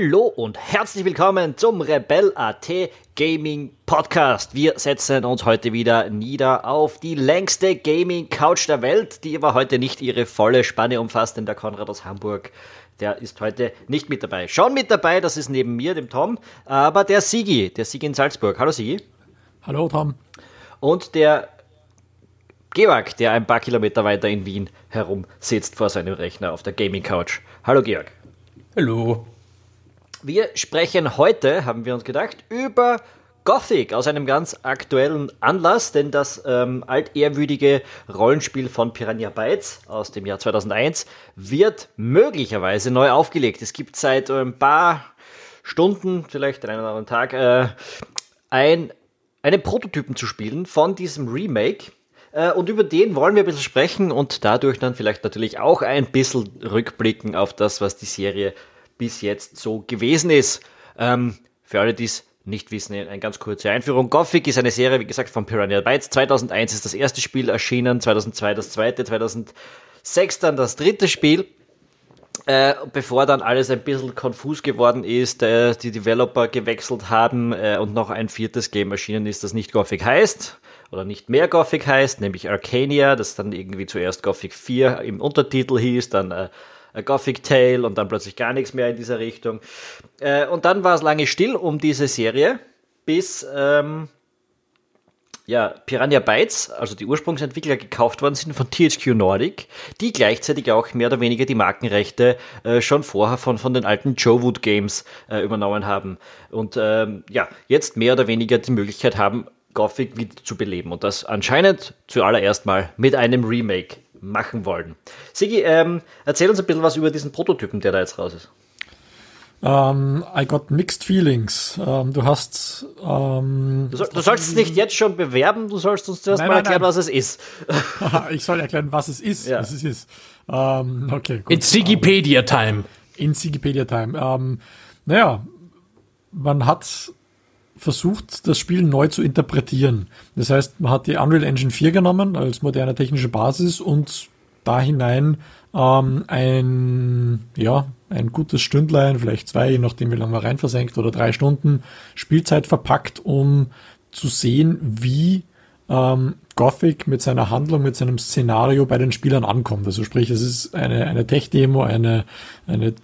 Hallo und herzlich willkommen zum Rebel.at Gaming Podcast. Wir setzen uns heute wieder nieder auf die längste Gaming Couch der Welt, die aber heute nicht ihre volle Spanne umfasst, denn der Konrad aus Hamburg, der ist heute nicht mit dabei. Schon mit dabei, das ist neben mir, dem Tom, aber der Sigi, der Sigi in Salzburg. Hallo Sigi. Hallo Tom. Und der Georg, der ein paar Kilometer weiter in Wien herumsitzt vor seinem Rechner auf der Gaming Couch. Hallo Georg. Hallo. Wir sprechen heute, haben wir uns gedacht, über Gothic aus einem ganz aktuellen Anlass, denn das ähm, altehrwürdige Rollenspiel von Piranha Bytes aus dem Jahr 2001 wird möglicherweise neu aufgelegt. Es gibt seit ein paar Stunden, vielleicht einen oder anderen Tag, äh, ein, einen Prototypen zu spielen von diesem Remake. Äh, und über den wollen wir ein bisschen sprechen und dadurch dann vielleicht natürlich auch ein bisschen rückblicken auf das, was die Serie bis jetzt so gewesen ist. Ähm, für alle, die es nicht wissen, eine ganz kurze Einführung. Gothic ist eine Serie, wie gesagt, von Piranha Bytes. 2001 ist das erste Spiel erschienen, 2002 das zweite, 2006 dann das dritte Spiel. Äh, bevor dann alles ein bisschen konfus geworden ist, äh, die Developer gewechselt haben äh, und noch ein viertes Game erschienen ist, das nicht Gothic heißt oder nicht mehr Gothic heißt, nämlich Arcania, das dann irgendwie zuerst Gothic 4 im Untertitel hieß, dann äh, A Gothic Tale und dann plötzlich gar nichts mehr in dieser Richtung. Äh, und dann war es lange still um diese Serie, bis ähm, ja, Piranha Bytes, also die Ursprungsentwickler, gekauft worden sind von THQ Nordic, die gleichzeitig auch mehr oder weniger die Markenrechte äh, schon vorher von, von den alten Joe Wood Games äh, übernommen haben. Und ähm, ja, jetzt mehr oder weniger die Möglichkeit haben, Gothic wieder zu beleben. Und das anscheinend zuallererst mal mit einem Remake machen wollen. Sigi, ähm, erzähl uns ein bisschen was über diesen Prototypen, der da jetzt raus ist. Um, ähm, I got mixed feelings. Um, ähm, du hast. Um, du, soll, du sollst es nicht jetzt schon bewerben, du sollst uns zuerst nein, mal nein, erklären, nein. was es ist. ich soll erklären, was es ist. Ja. Was es ist. okay, gut. In Wikipedia Time. In Wikipedia Time. naja, man hat versucht, das Spiel neu zu interpretieren. Das heißt, man hat die Unreal Engine 4 genommen als moderne technische Basis und da hinein ähm, ein, ja, ein gutes Stündlein, vielleicht zwei, je nachdem wie lange man rein versenkt, oder drei Stunden Spielzeit verpackt, um zu sehen, wie ähm, Gothic mit seiner Handlung, mit seinem Szenario bei den Spielern ankommt. Also sprich, es ist eine, eine Tech-Demo, eine, eine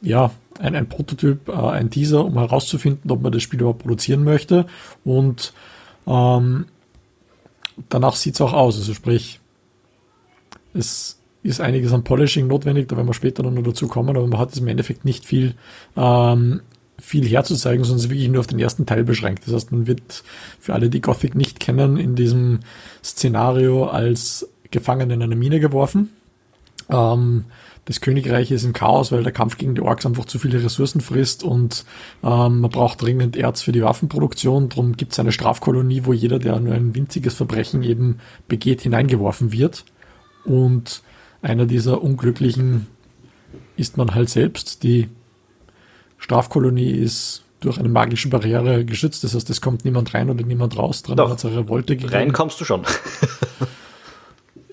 ja, ein, ein Prototyp, äh, ein Teaser, um herauszufinden, ob man das Spiel überhaupt produzieren möchte. Und ähm, danach sieht es auch aus. Also sprich, es ist einiges an Polishing notwendig, da werden wir später noch dazu kommen, aber man hat es im Endeffekt nicht viel, ähm, viel herzuzeigen, sondern es ist wirklich nur auf den ersten Teil beschränkt. Das heißt, man wird für alle, die Gothic nicht kennen, in diesem Szenario als Gefangener in eine Mine geworfen. Ähm, das Königreich ist im Chaos, weil der Kampf gegen die Orks einfach zu viele Ressourcen frisst und ähm, man braucht dringend Erz für die Waffenproduktion. Darum gibt es eine Strafkolonie, wo jeder, der nur ein winziges Verbrechen eben begeht, hineingeworfen wird. Und einer dieser Unglücklichen ist man halt selbst. Die Strafkolonie ist durch eine magische Barriere geschützt. Das heißt, es kommt niemand rein oder niemand raus. Dran hat es eine Revolte gegeben. Rein kommst du schon.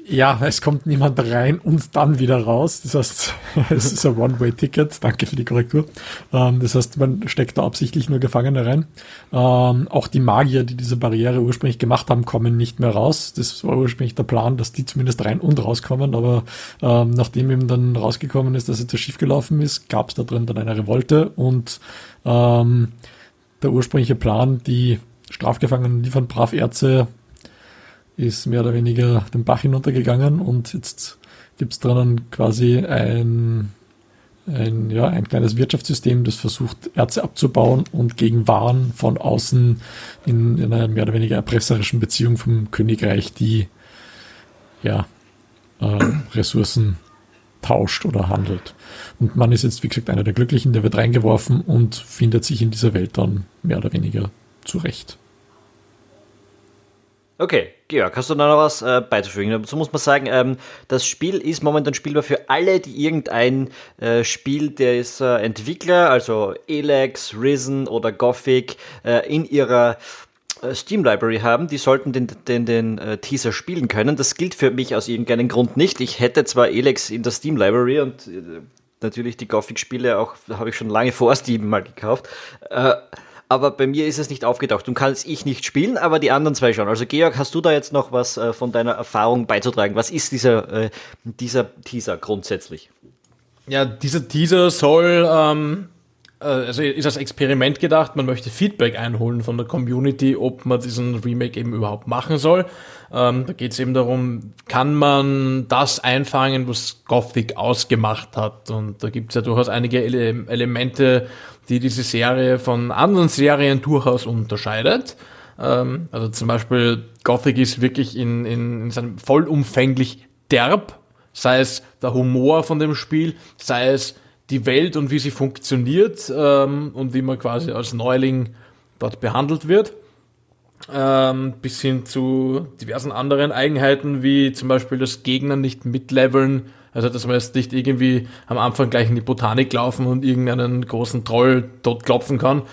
Ja, es kommt niemand rein und dann wieder raus. Das heißt, es ist ein One-Way-Ticket. Danke für die Korrektur. Ähm, das heißt, man steckt da absichtlich nur Gefangene rein. Ähm, auch die Magier, die diese Barriere ursprünglich gemacht haben, kommen nicht mehr raus. Das war ursprünglich der Plan, dass die zumindest rein und rauskommen. Aber ähm, nachdem eben dann rausgekommen ist, dass etwas schiefgelaufen ist, gab es da drin dann eine Revolte und der ursprüngliche Plan, die Strafgefangenen liefern brav Ärzte ist mehr oder weniger den Bach hinuntergegangen und jetzt gibt es drinnen quasi ein, ein, ja, ein kleines Wirtschaftssystem, das versucht, Erze abzubauen und gegen Waren von außen in, in einer mehr oder weniger erpresserischen Beziehung vom Königreich die ja, äh, Ressourcen tauscht oder handelt. Und man ist jetzt, wie gesagt, einer der Glücklichen, der wird reingeworfen und findet sich in dieser Welt dann mehr oder weniger zurecht. Okay, Georg, hast du da noch was äh, beizufügen? Dazu muss man sagen, ähm, das Spiel ist momentan spielbar für alle, die irgendein äh, Spiel des äh, Entwickler, also Elex, Risen oder Gothic, äh, in ihrer äh, Steam Library haben, die sollten den, den, den äh, Teaser spielen können. Das gilt für mich aus irgendeinem Grund nicht. Ich hätte zwar Elex in der Steam Library und natürlich die Gothic-Spiele auch, habe ich schon lange vor Steam mal gekauft. Äh, aber bei mir ist es nicht aufgetaucht und kann es ich nicht spielen, aber die anderen zwei schon. Also Georg, hast du da jetzt noch was äh, von deiner Erfahrung beizutragen? Was ist dieser, äh, dieser Teaser grundsätzlich? Ja, dieser Teaser soll, ähm, äh, also ist als Experiment gedacht, man möchte Feedback einholen von der Community, ob man diesen Remake eben überhaupt machen soll. Ähm, da geht es eben darum, kann man das einfangen, was Gothic ausgemacht hat? Und da gibt es ja durchaus einige Ele Elemente, die diese Serie von anderen Serien durchaus unterscheidet. Ähm, also zum Beispiel Gothic ist wirklich in, in, in seinem vollumfänglich derb, sei es der Humor von dem Spiel, sei es die Welt und wie sie funktioniert ähm, und wie man quasi als Neuling dort behandelt wird ähm, bis hin zu diversen anderen Eigenheiten, wie zum Beispiel das Gegner nicht mitleveln, also dass man jetzt nicht irgendwie am Anfang gleich in die Botanik laufen und irgendeinen großen Troll tot klopfen kann,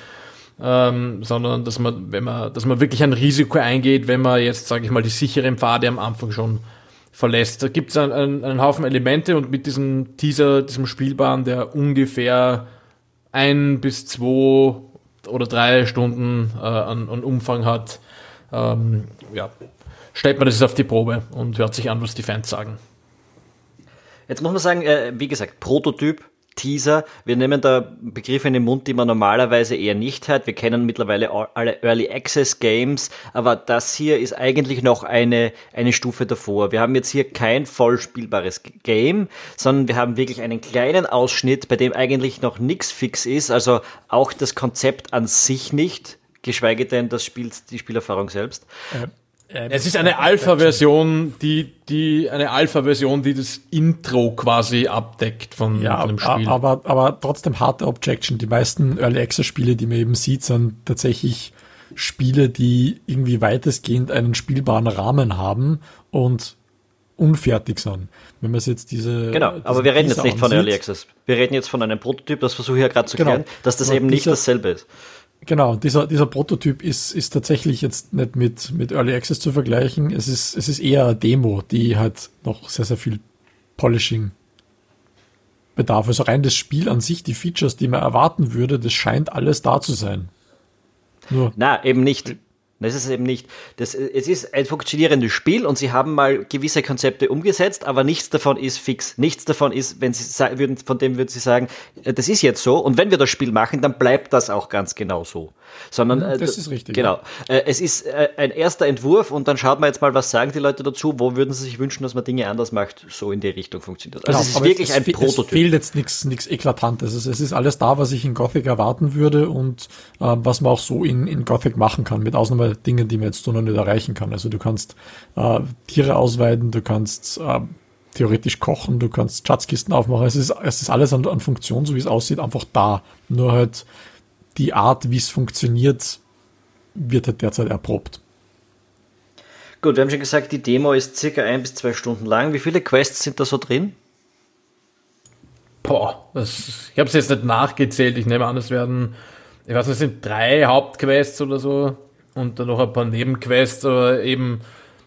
ähm, sondern dass man, wenn man, dass man wirklich ein Risiko eingeht, wenn man jetzt, sage ich mal, die sicheren Pfade am Anfang schon verlässt. Da gibt es einen, einen, einen Haufen Elemente und mit diesem Teaser, diesem Spielbahn, der ungefähr ein bis zwei oder drei Stunden äh, an, an, Umfang hat, ähm, ja, stellt man das auf die Probe und hört sich an, was die Fans sagen. Jetzt muss man sagen, äh, wie gesagt, Prototyp, Teaser. Wir nehmen da Begriffe in den Mund, die man normalerweise eher nicht hat. Wir kennen mittlerweile alle Early Access Games, aber das hier ist eigentlich noch eine, eine Stufe davor. Wir haben jetzt hier kein vollspielbares Game, sondern wir haben wirklich einen kleinen Ausschnitt, bei dem eigentlich noch nichts fix ist, also auch das Konzept an sich nicht, geschweige denn das Spiel, die Spielerfahrung selbst. Äh, ähm, es ist eine Alpha-Version, die, die, eine Alpha-Version, die das Intro quasi abdeckt von, ja, von dem Spiel. Aber, aber trotzdem harte Objection. Die meisten Early Access Spiele, die man eben sieht, sind tatsächlich Spiele, die irgendwie weitestgehend einen spielbaren Rahmen haben und unfertig sind. Wenn man jetzt diese. Genau, aber wir reden jetzt nicht ansieht, von Early Access. Wir reden jetzt von einem Prototyp, das versuche ich ja gerade zu genau, klären, dass das eben nicht dasselbe ist. Genau, dieser, dieser Prototyp ist, ist tatsächlich jetzt nicht mit, mit Early Access zu vergleichen. Es ist, es ist eher eine Demo, die halt noch sehr, sehr viel Polishing bedarf. Also rein das Spiel an sich, die Features, die man erwarten würde, das scheint alles da zu sein. Nur Na, eben nicht. Das ist es eben nicht. Das, es ist ein funktionierendes Spiel und sie haben mal gewisse Konzepte umgesetzt, aber nichts davon ist fix. Nichts davon ist, wenn sie würden, von dem würden sie sagen, äh, das ist jetzt so und wenn wir das Spiel machen, dann bleibt das auch ganz genau so. Sondern, hm, das ist richtig. Genau. Äh, es ist äh, ein erster Entwurf und dann schaut man jetzt mal, was sagen die Leute dazu, wo würden sie sich wünschen, dass man Dinge anders macht, so in die Richtung funktioniert. Also genau, es ist wirklich es, ein Prototyp. Es fehlt jetzt nichts, Eklatantes. Also es ist alles da, was ich in Gothic erwarten würde und äh, was man auch so in, in Gothic machen kann, mit Ausnahme Dingen, die man jetzt so noch nicht erreichen kann. Also du kannst äh, Tiere ausweiden, du kannst äh, theoretisch kochen, du kannst Schatzkisten aufmachen. Es ist, es ist alles an, an Funktion, so wie es aussieht, einfach da. Nur halt die Art, wie es funktioniert, wird halt derzeit erprobt. Gut, wir haben schon gesagt, die Demo ist circa ein bis zwei Stunden lang. Wie viele Quests sind da so drin? Boah, das, ich habe es jetzt nicht nachgezählt. Ich nehme an, es werden, ich weiß nicht, es sind drei Hauptquests oder so und dann noch ein paar Nebenquests, aber eben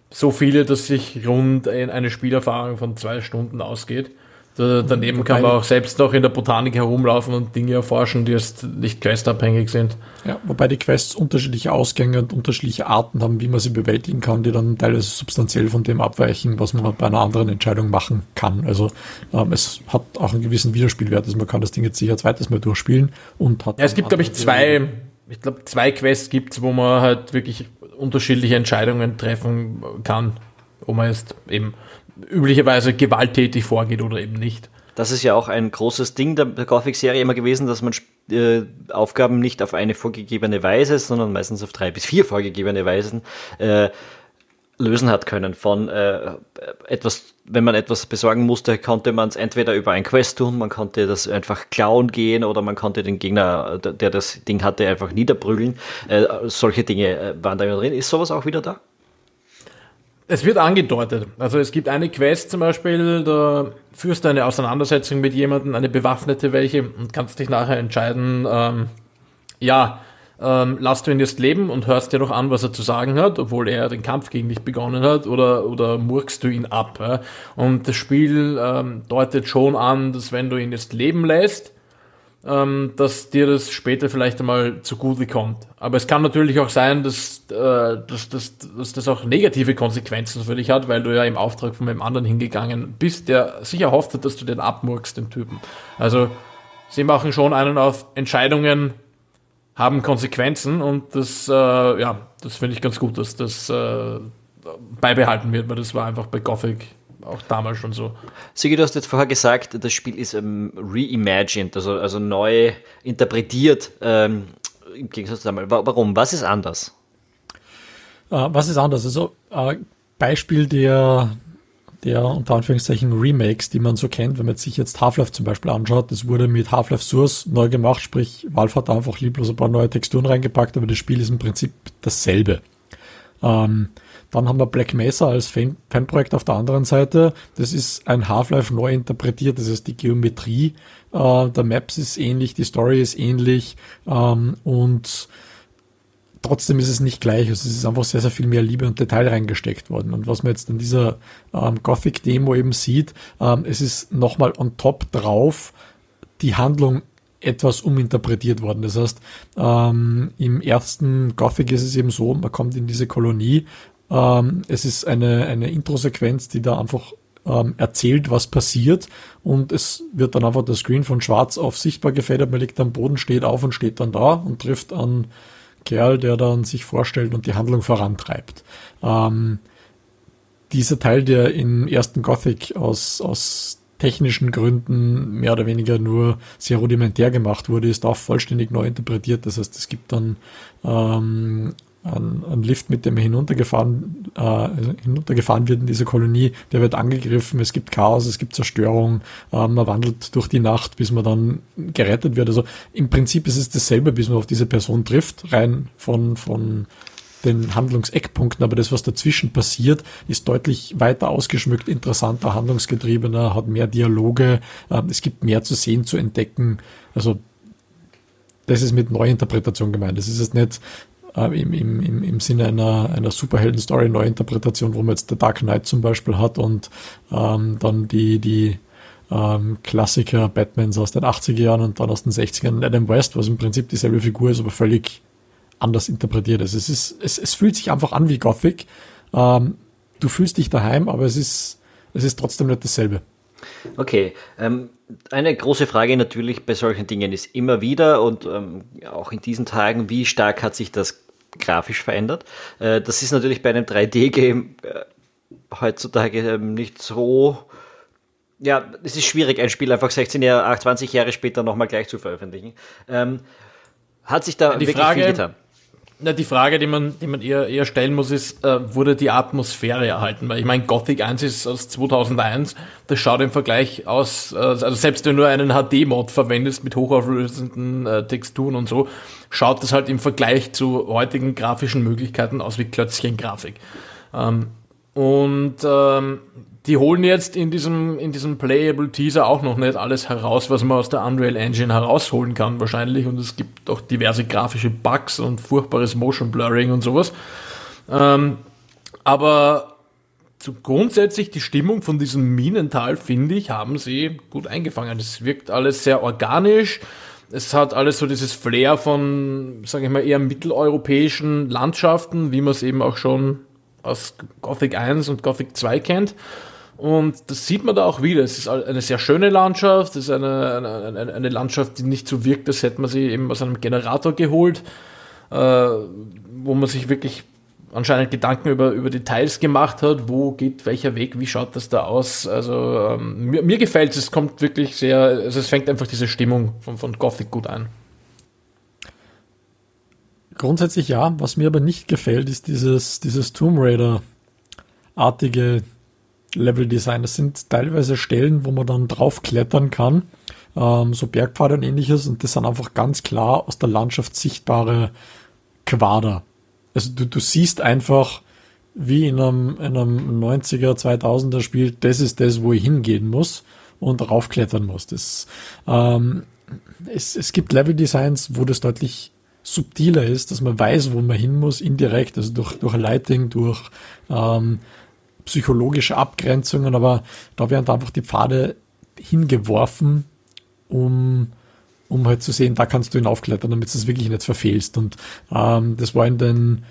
so viele, dass sich rund eine Spielerfahrung von zwei Stunden ausgeht. Da, daneben kann man auch selbst noch in der Botanik herumlaufen und Dinge erforschen, die jetzt nicht questabhängig sind. Ja, wobei die Quests unterschiedliche Ausgänge und unterschiedliche Arten haben, wie man sie bewältigen kann, die dann teilweise substanziell von dem abweichen, was man bei einer anderen Entscheidung machen kann. Also ähm, es hat auch einen gewissen Wiederspielwert, also man kann das Ding jetzt sicher zweites Mal durchspielen und hat. Ja, es gibt, glaube ich, zwei, ich glaube, zwei Quests gibt's, wo man halt wirklich unterschiedliche Entscheidungen treffen kann, wo man jetzt eben üblicherweise gewalttätig vorgeht oder eben nicht. Das ist ja auch ein großes Ding der Gothic-Serie immer gewesen, dass man äh, Aufgaben nicht auf eine vorgegebene Weise, sondern meistens auf drei bis vier vorgegebene Weisen äh, lösen hat können. Von äh, etwas, wenn man etwas besorgen musste, konnte man es entweder über ein Quest tun, man konnte das einfach klauen gehen oder man konnte den Gegner, der das Ding hatte, einfach niederprügeln. Äh, solche Dinge äh, waren da drin. Ist sowas auch wieder da? Es wird angedeutet. Also es gibt eine Quest zum Beispiel, da führst du eine Auseinandersetzung mit jemandem, eine bewaffnete welche, und kannst dich nachher entscheiden, ähm, ja, ähm, lass du ihn jetzt leben und hörst dir doch an, was er zu sagen hat, obwohl er den Kampf gegen dich begonnen hat, oder, oder murkst du ihn ab? Ja? Und das Spiel ähm, deutet schon an, dass wenn du ihn jetzt leben lässt, ähm, dass dir das später vielleicht einmal zugute kommt. Aber es kann natürlich auch sein, dass, äh, dass, dass, dass das auch negative Konsequenzen für dich hat, weil du ja im Auftrag von einem anderen hingegangen bist, der sicher hofft hat, dass du den abmurkst, den Typen. Also sie machen schon einen auf Entscheidungen haben Konsequenzen und das, äh, ja, das finde ich ganz gut, dass das äh, beibehalten wird, weil das war einfach bei Gothic auch damals schon so. Sigi, du hast jetzt vorher gesagt, das Spiel ist ähm, reimagined, also, also neu interpretiert ähm, im Gegensatz zu damals. Warum? Was ist anders? Uh, was ist anders? Also uh, Beispiel der, der unter Anführungszeichen Remakes, die man so kennt, wenn man sich jetzt Half-Life zum Beispiel anschaut, das wurde mit Half-Life Source neu gemacht, sprich Valve hat einfach lieblos ein paar neue Texturen reingepackt, aber das Spiel ist im Prinzip dasselbe. Ähm, dann haben wir Black Mesa als Fan Fanprojekt auf der anderen Seite. Das ist ein Half-Life neu interpretiert. Das heißt, die Geometrie äh, der Maps ist ähnlich, die Story ist ähnlich ähm, und trotzdem ist es nicht gleich. Also es ist einfach sehr, sehr viel mehr Liebe und Detail reingesteckt worden. Und was man jetzt in dieser ähm, Gothic-Demo eben sieht, ähm, es ist nochmal on top drauf die Handlung etwas uminterpretiert worden. Das heißt, ähm, im ersten Gothic ist es eben so, man kommt in diese Kolonie, ähm, es ist eine, eine Intro-Sequenz, die da einfach ähm, erzählt, was passiert und es wird dann einfach der Screen von schwarz auf sichtbar gefedert, man liegt am Boden, steht auf und steht dann da und trifft an Kerl, der dann sich vorstellt und die Handlung vorantreibt. Ähm, dieser Teil, der im ersten Gothic aus, aus technischen Gründen mehr oder weniger nur sehr rudimentär gemacht wurde, ist auch vollständig neu interpretiert. Das heißt, es gibt dann ähm, ein, ein Lift, mit dem hinuntergefahren, äh, hinuntergefahren wird in diese Kolonie, der wird angegriffen, es gibt Chaos, es gibt Zerstörung, äh, man wandelt durch die Nacht, bis man dann gerettet wird. Also im Prinzip ist es dasselbe, bis man auf diese Person trifft, rein von, von den Handlungseckpunkten, aber das, was dazwischen passiert, ist deutlich weiter ausgeschmückt, interessanter, handlungsgetriebener, hat mehr Dialoge, äh, es gibt mehr zu sehen, zu entdecken. Also das ist mit Neuinterpretation gemeint. Das ist jetzt nicht äh, im, im, im Sinne einer, einer Superhelden-Story-Neuinterpretation, wo man jetzt The Dark Knight zum Beispiel hat und ähm, dann die, die ähm, Klassiker Batmans aus den 80er Jahren und dann aus den 60ern Adam West, was im Prinzip dieselbe Figur ist, aber völlig anders interpretiert ist. Es, ist, es, es fühlt sich einfach an wie Gothic. Ähm, du fühlst dich daheim, aber es ist, es ist trotzdem nicht dasselbe. Okay, ähm, eine große Frage natürlich bei solchen Dingen ist immer wieder und ähm, auch in diesen Tagen, wie stark hat sich das grafisch verändert? Äh, das ist natürlich bei einem 3D-Game äh, heutzutage ähm, nicht so. Ja, es ist schwierig, ein Spiel einfach 16 Jahre, 20 Jahre später nochmal gleich zu veröffentlichen. Ähm, hat sich da die wirklich Frage, viel getan? Na, die Frage, die man, die man eher, eher stellen muss, ist, äh, wurde die Atmosphäre erhalten? Weil ich meine, Gothic 1 ist aus 2001, das schaut im Vergleich aus, äh, also selbst wenn du einen HD-Mod verwendest mit hochauflösenden äh, Texturen und so, schaut das halt im Vergleich zu heutigen grafischen Möglichkeiten aus wie Klötzchen-Grafik. Ähm, und ähm, die holen jetzt in diesem, in diesem Playable Teaser auch noch nicht alles heraus, was man aus der Unreal Engine herausholen kann, wahrscheinlich. Und es gibt auch diverse grafische Bugs und furchtbares Motion Blurring und sowas. Ähm, aber so grundsätzlich die Stimmung von diesem Minental, finde ich, haben sie gut eingefangen. Es wirkt alles sehr organisch. Es hat alles so dieses Flair von, sage ich mal, eher mitteleuropäischen Landschaften, wie man es eben auch schon aus Gothic 1 und Gothic 2 kennt. Und das sieht man da auch wieder. Es ist eine sehr schöne Landschaft. Es ist eine, eine, eine Landschaft, die nicht so wirkt, als hätte man sie eben aus einem Generator geholt, äh, wo man sich wirklich anscheinend Gedanken über, über Details gemacht hat. Wo geht welcher Weg? Wie schaut das da aus? Also ähm, mir, mir gefällt es. Es kommt wirklich sehr, also es fängt einfach diese Stimmung von, von Gothic gut ein. Grundsätzlich ja. Was mir aber nicht gefällt, ist dieses, dieses Tomb Raider-artige Level-Design. Das sind teilweise Stellen, wo man dann draufklettern kann, ähm, so Bergpfade und ähnliches, und das sind einfach ganz klar aus der Landschaft sichtbare Quader. Also du, du siehst einfach, wie in einem, in einem 90er, 2000er Spiel, das ist das, wo ich hingehen muss und raufklettern muss. Das, ähm, es, es gibt Level-Designs, wo das deutlich subtiler ist, dass man weiß, wo man hin muss, indirekt, also durch, durch Lighting, durch ähm, psychologische Abgrenzungen, aber da werden einfach die Pfade hingeworfen, um, um halt zu sehen, da kannst du ihn aufklettern, damit du es wirklich nicht verfehlst. Und ähm, das war in den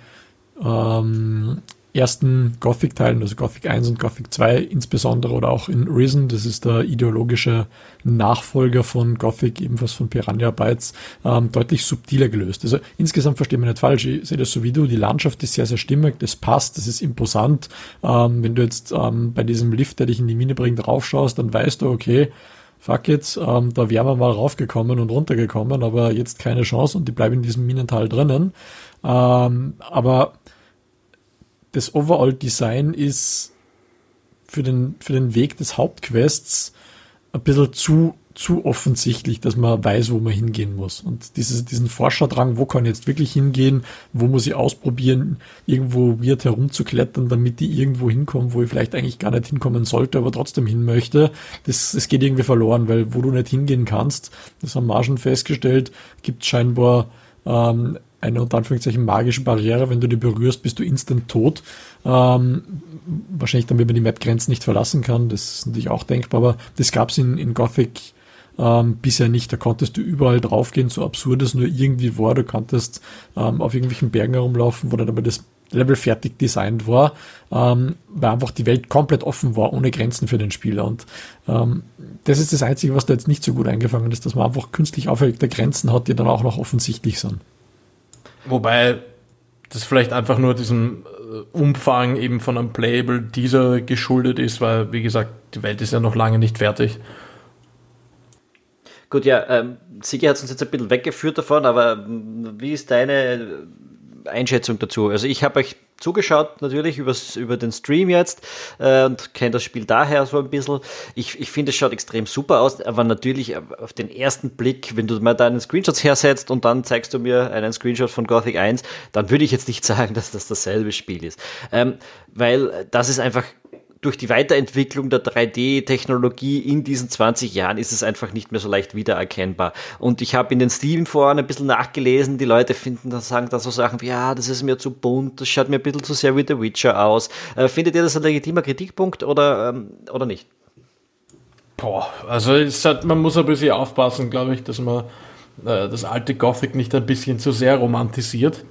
ähm, ersten Gothic-Teilen, also Gothic 1 und Gothic 2 insbesondere oder auch in Risen, das ist der ideologische Nachfolger von Gothic, ebenfalls von Piranha Bytes, ähm, deutlich subtiler gelöst. Also insgesamt verstehe mich nicht falsch, ich sehe das so wie du, die Landschaft ist sehr, sehr stimmig, das passt, das ist imposant. Ähm, wenn du jetzt ähm, bei diesem Lift, der dich in die Mine bringt, raufschaust, dann weißt du, okay, fuck it, ähm, da wären wir mal raufgekommen und runtergekommen, aber jetzt keine Chance und die bleiben in diesem Minental drinnen. Ähm, aber das Overall-Design ist für den, für den Weg des Hauptquests ein bisschen zu, zu offensichtlich, dass man weiß, wo man hingehen muss. Und dieses, diesen Forscherdrang, wo kann ich jetzt wirklich hingehen, wo muss ich ausprobieren, irgendwo weird herumzuklettern, damit ich irgendwo hinkomme, wo ich vielleicht eigentlich gar nicht hinkommen sollte, aber trotzdem hin möchte, das, das geht irgendwie verloren, weil wo du nicht hingehen kannst, das haben wir schon festgestellt, gibt scheinbar ähm, eine unter Anführungszeichen magische Barriere. Wenn du die berührst, bist du instant tot. Ähm, wahrscheinlich wenn man die Map-Grenzen nicht verlassen kann. Das ist natürlich auch denkbar, aber das gab es in, in Gothic ähm, bisher nicht. Da konntest du überall draufgehen, so absurd es nur irgendwie war. Du konntest ähm, auf irgendwelchen Bergen herumlaufen, wo dann aber das Level fertig designt war, ähm, weil einfach die Welt komplett offen war, ohne Grenzen für den Spieler. Und ähm, das ist das Einzige, was da jetzt nicht so gut eingefangen ist, dass man einfach künstlich auferlegte Grenzen hat, die dann auch noch offensichtlich sind. Wobei das vielleicht einfach nur diesem äh, Umfang eben von einem Playable dieser geschuldet ist, weil, wie gesagt, die Welt ist ja noch lange nicht fertig. Gut, ja, ähm, Sigi hat uns jetzt ein bisschen weggeführt davon, aber wie ist deine Einschätzung dazu? Also ich habe euch zugeschaut, natürlich übers, über den Stream jetzt äh, und kenne das Spiel daher so ein bisschen. Ich, ich finde, es schaut extrem super aus, aber natürlich auf den ersten Blick, wenn du mal deinen Screenshots hersetzt und dann zeigst du mir einen Screenshot von Gothic 1, dann würde ich jetzt nicht sagen, dass das dasselbe Spiel ist. Ähm, weil das ist einfach durch die Weiterentwicklung der 3D-Technologie in diesen 20 Jahren ist es einfach nicht mehr so leicht wiedererkennbar. Und ich habe in den Steam-Foren ein bisschen nachgelesen, die Leute finden, dann sagen da so Sachen wie, ja, das ist mir zu bunt, das schaut mir ein bisschen zu sehr wie The Witcher aus. Äh, findet ihr das ein legitimer Kritikpunkt oder, ähm, oder nicht? Boah, also hat, man muss ein bisschen aufpassen, glaube ich, dass man äh, das alte Gothic nicht ein bisschen zu sehr romantisiert.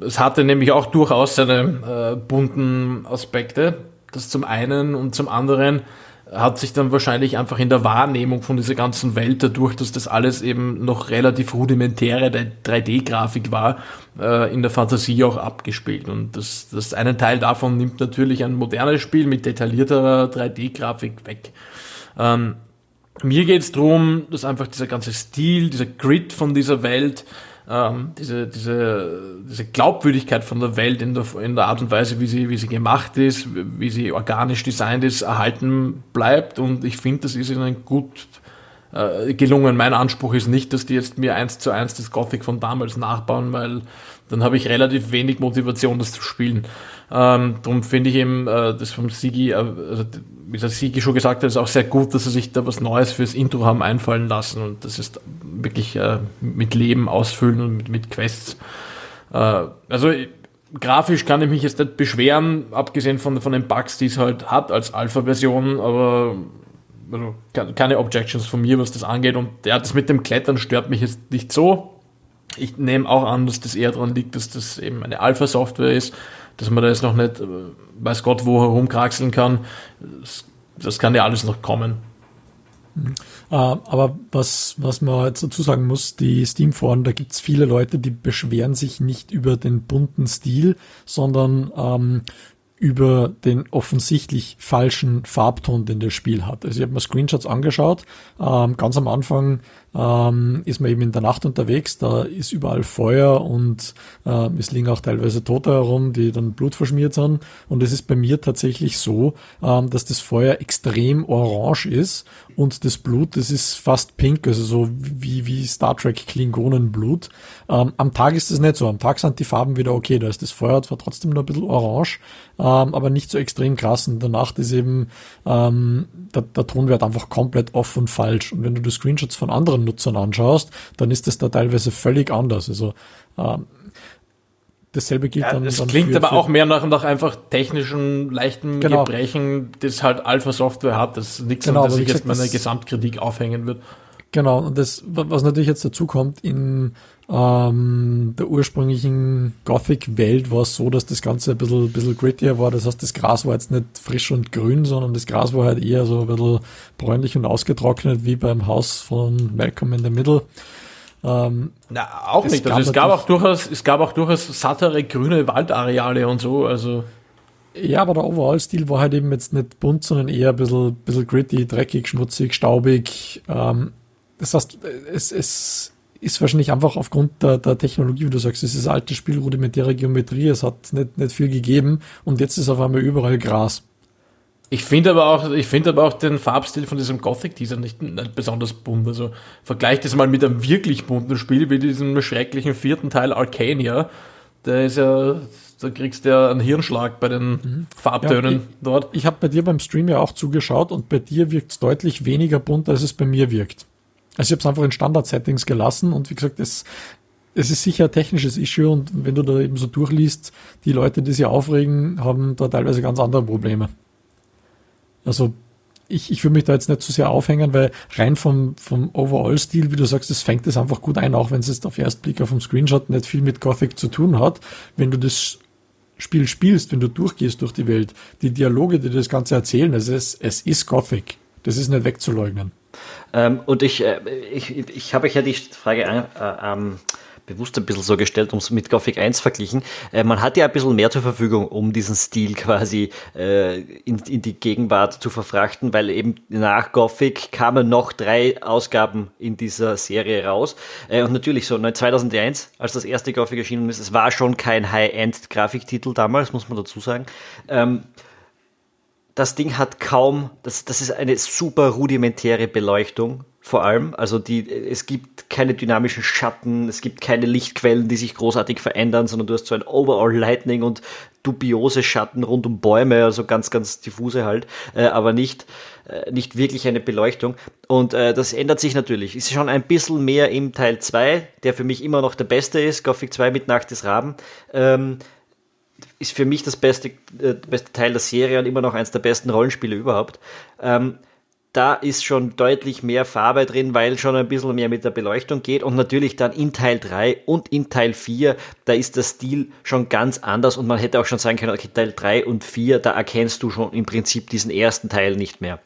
Es hatte nämlich auch durchaus seine äh, bunten Aspekte das zum einen und zum anderen hat sich dann wahrscheinlich einfach in der Wahrnehmung von dieser ganzen Welt dadurch, dass das alles eben noch relativ rudimentäre 3D-Grafik war, äh, in der Fantasie auch abgespielt. Und das, das einen Teil davon nimmt natürlich ein modernes Spiel mit detaillierterer 3D-Grafik weg. Ähm, mir geht es darum, dass einfach dieser ganze Stil, dieser Grid von dieser Welt ähm, diese, diese, diese Glaubwürdigkeit von der Welt in der, in der Art und Weise, wie sie, wie sie gemacht ist, wie sie organisch designt ist, erhalten bleibt. Und ich finde, das ist ihnen gut äh, gelungen. Mein Anspruch ist nicht, dass die jetzt mir eins zu eins das Gothic von damals nachbauen, weil dann habe ich relativ wenig Motivation, das zu spielen. Ähm, darum finde ich eben äh, das vom Sigi, äh, also, wie der Sigi schon gesagt hat, ist auch sehr gut, dass sie sich da was Neues fürs Intro haben einfallen lassen und das ist wirklich äh, mit Leben ausfüllen und mit, mit Quests. Äh, also grafisch kann ich mich jetzt nicht beschweren, abgesehen von, von den Bugs, die es halt hat als Alpha-Version, aber also, keine Objections von mir, was das angeht. Und ja, das mit dem Klettern stört mich jetzt nicht so. Ich nehme auch an, dass das eher daran liegt, dass das eben eine Alpha-Software ist dass man da jetzt noch nicht, äh, weiß Gott, wo herumkraxeln kann. Das, kann ja alles noch kommen. Mhm. aber was, was man jetzt dazu sagen muss, die Steam-Foren, da gibt es viele Leute, die beschweren sich nicht über den bunten Stil, sondern ähm, über den offensichtlich falschen Farbton, den das Spiel hat. Also ich habe mir Screenshots angeschaut. Ähm, ganz am Anfang ähm, ist man eben in der Nacht unterwegs, da ist überall Feuer und äh, es liegen auch teilweise Tote herum, die dann blutverschmiert sind. Und es ist bei mir tatsächlich so, ähm, dass das Feuer extrem orange ist und das Blut, das ist fast pink, also so wie, wie Star Trek Klingonenblut. Ähm, am Tag ist es nicht so. Am Tag sind die Farben wieder okay. Da ist das Feuer zwar trotzdem noch ein bisschen orange, ähm, aber nicht so extrem krass. Und der Nacht ist eben ähm, der, der Tonwert einfach komplett off und falsch. Und wenn du die Screenshots von anderen Nutzern anschaust, dann ist das da teilweise völlig anders. Also ähm, dasselbe gilt ja, dann. Es dann klingt für, aber für, auch mehr nach, nach einfach technischen, leichten Genau. Gebrechen, das halt Alpha Software hat. Das ist nichts, Genau, an das ich jetzt meine das- Gesamtkritik aufhängen wird. Genau, und das, wa- was natürlich jetzt dazu kommt, in ähm, der ursprünglichen Gothic-Welt war es so, dass das Ganze ein bisschen, bisschen grittier war. Das heißt, das Gras war jetzt nicht frisch und grün, sondern das Gras war halt eher so ein bisschen bräunlich und ausgetrocknet, wie beim Haus von Malcolm in the Middle. Ähm, Na, auch Es nicht. gab Also es gab auch durchaus, es gab auch durchaus sattere grüne Waldareale und so. Also ja, aber der Overall-Stil war halt eben jetzt nicht bunt, sondern eher ein bisschen, bisschen gritty, dreckig, schmutzig, staubig. Ähm, das heißt, es, es ist wahrscheinlich einfach aufgrund der, der Technologie, wie du sagst, es ist alte Spiel, rudimentäre Geometrie, es hat nicht, nicht viel gegeben und jetzt ist auf einmal überall Gras. ich finde aber auch, ich finde aber auch den Farbstil von diesem Gothic-Teaser nicht, nicht besonders bunt. Also vergleicht das mal mit einem wirklich bunten Spiel wie diesem schrecklichen vierten Teil Arcania. Der ist ja, da kriegst du ja einen Hirnschlag bei den Farbtönen Ja, dort. Ich habe bei dir beim Stream ja auch zugeschaut und bei dir wirkt es deutlich weniger bunt, als es bei mir wirkt. Also ich habe es einfach in Standard-Settings gelassen und wie gesagt, es, es ist sicher ein technisches Issue und wenn du da eben so durchliest, die Leute, die sich aufregen, haben da teilweise ganz andere Probleme. Also ich, ich würde mich da jetzt nicht zu sehr aufhängen, weil rein vom, vom Overall-Stil, wie du sagst, das fängt es einfach gut ein, auch wenn es jetzt auf ersten Blick auf dem Screenshot nicht viel mit Gothic zu tun hat. Wenn du das Spiel spielst, wenn du durchgehst durch die Welt, die Dialoge, die das Ganze erzählen, es, es ist Gothic. Das ist nicht wegzuleugnen. Ähm, und ich, äh, ich, ich habe euch ja die Frage an, äh, ähm, bewusst ein bisschen so gestellt, um es mit Gothic 1 verglichen. Äh, man hat ja ein bisschen mehr zur Verfügung, um diesen Stil quasi äh, in, in die Gegenwart zu verfrachten, weil eben nach Gothic kamen noch drei Ausgaben in dieser Serie raus. Äh, und natürlich so 2001, als das erste Gothic erschienen ist, es war schon kein High-End-Grafiktitel damals, muss man dazu sagen. Ähm, das Ding hat kaum, das, das ist eine super rudimentäre Beleuchtung vor allem. Also die, es gibt keine dynamischen Schatten, es gibt keine Lichtquellen, die sich großartig verändern, sondern du hast so ein Overall Lightning und dubiose Schatten rund um Bäume, also ganz, ganz diffuse halt, äh, aber nicht, äh, nicht wirklich eine Beleuchtung. Und äh, das ändert sich natürlich. Ist schon ein bisschen mehr im Teil 2, der für mich immer noch der beste ist, Gothic 2 mit Nacht des Raben. Ähm, ist für mich das beste, äh, beste Teil der Serie und immer noch eins der besten Rollenspiele überhaupt. Ähm, da ist schon deutlich mehr Farbe drin, weil schon ein bisschen mehr mit der Beleuchtung geht. Und natürlich dann in Teil 3 und in Teil 4, da ist der Stil schon ganz anders und man hätte auch schon sagen können, okay, Teil 3 und 4, da erkennst du schon im Prinzip diesen ersten Teil nicht mehr.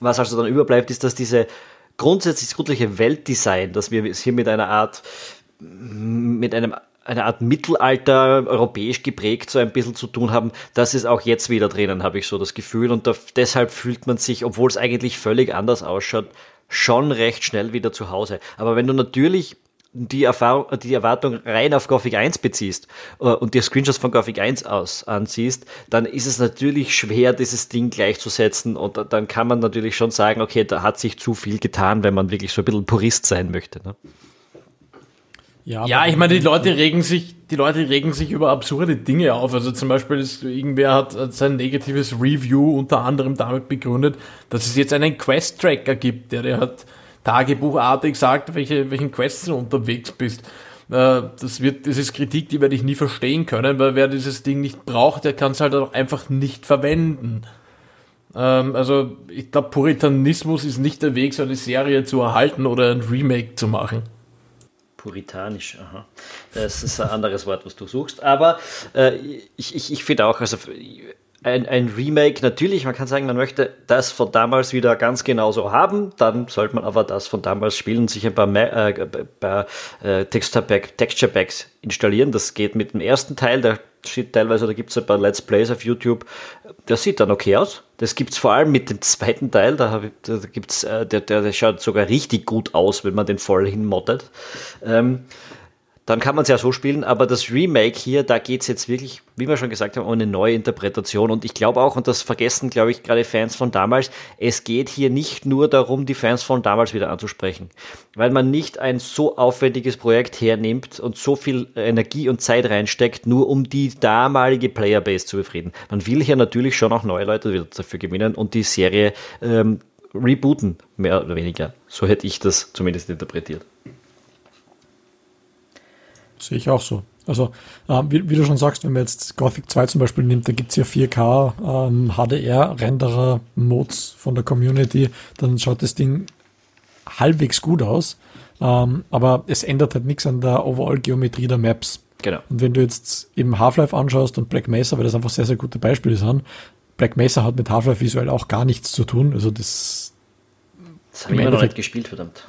Was also dann überbleibt, ist, dass diese grundsätzlich das grundsätzliche Weltdesign, dass wir es hier mit einer Art, mit einem eine Art Mittelalter, europäisch geprägt, so ein bisschen zu tun haben, das ist auch jetzt wieder drinnen, habe ich so das Gefühl. Und da, deshalb fühlt man sich, obwohl es eigentlich völlig anders ausschaut, schon recht schnell wieder zu Hause. Aber wenn du natürlich die Erfahrung, die Erwartung rein auf Gothic 1 beziehst äh, und dir Screenshots von Gothic 1 aus ansiehst, dann ist es natürlich schwer, dieses Ding gleichzusetzen und dann kann man natürlich schon sagen, okay, da hat sich zu viel getan, wenn man wirklich so ein bisschen Purist sein möchte. Ne? Ja, Ja, ich meine, die Leute regen sich, die Leute regen sich über absurde Dinge auf. Also zum Beispiel ist, irgendwer hat hat sein negatives Review unter anderem damit begründet, dass es jetzt einen Quest-Tracker gibt, der dir hat tagebuchartig sagt, welche, welchen Quests du unterwegs bist. Äh, Das wird, das ist Kritik, die werde ich nie verstehen können, weil wer dieses Ding nicht braucht, der kann es halt auch einfach nicht verwenden. Ähm, Also, ich glaube, Puritanismus ist nicht der Weg, so eine Serie zu erhalten oder ein Remake zu machen. Puritanisch, aha. Das ist ein anderes Wort, was du suchst. Aber äh, ich, ich, ich finde auch, also ein, ein Remake, natürlich, man kann sagen, man möchte das von damals wieder ganz genauso haben, dann sollte man aber das von damals spielen und sich ein paar, Ma- äh, paar äh, Texture, Pack, Texture Packs installieren. Das geht mit dem ersten Teil, da steht teilweise, da gibt es ein paar Let's Plays auf YouTube, das sieht dann okay aus. Das gibt es vor allem mit dem zweiten Teil, da, da gibt's, äh, der, der, der schaut sogar richtig gut aus, wenn man den voll hinmottet. Ähm, dann kann man es ja so spielen, aber das Remake hier, da geht es jetzt wirklich, wie wir schon gesagt haben, um eine neue Interpretation. Und ich glaube auch, und das vergessen, glaube ich, gerade Fans von damals, es geht hier nicht nur darum, die Fans von damals wieder anzusprechen. Weil man nicht ein so aufwendiges Projekt hernimmt und so viel Energie und Zeit reinsteckt, nur um die damalige Playerbase zu befrieden. Man will hier natürlich schon auch neue Leute wieder dafür gewinnen und die Serie ähm, rebooten, mehr oder weniger. So hätte ich das zumindest interpretiert. Sehe ich auch so. Also, äh, wie, wie, du schon sagst, wenn man jetzt Gothic 2 zum Beispiel nimmt, da gibt es ja 4K ähm, HDR-Renderer-Modes von der Community, dann schaut das Ding halbwegs gut aus. Ähm, aber es ändert halt nichts an der Overall-Geometrie der Maps. Genau. Und wenn du jetzt eben Half-Life anschaust und Black Mesa, weil das einfach sehr, sehr gute Beispiele sind, Black Mesa hat mit Half-Life visuell auch gar nichts zu tun. Also das. Das habe ich immer noch nicht gespielt, verdammt.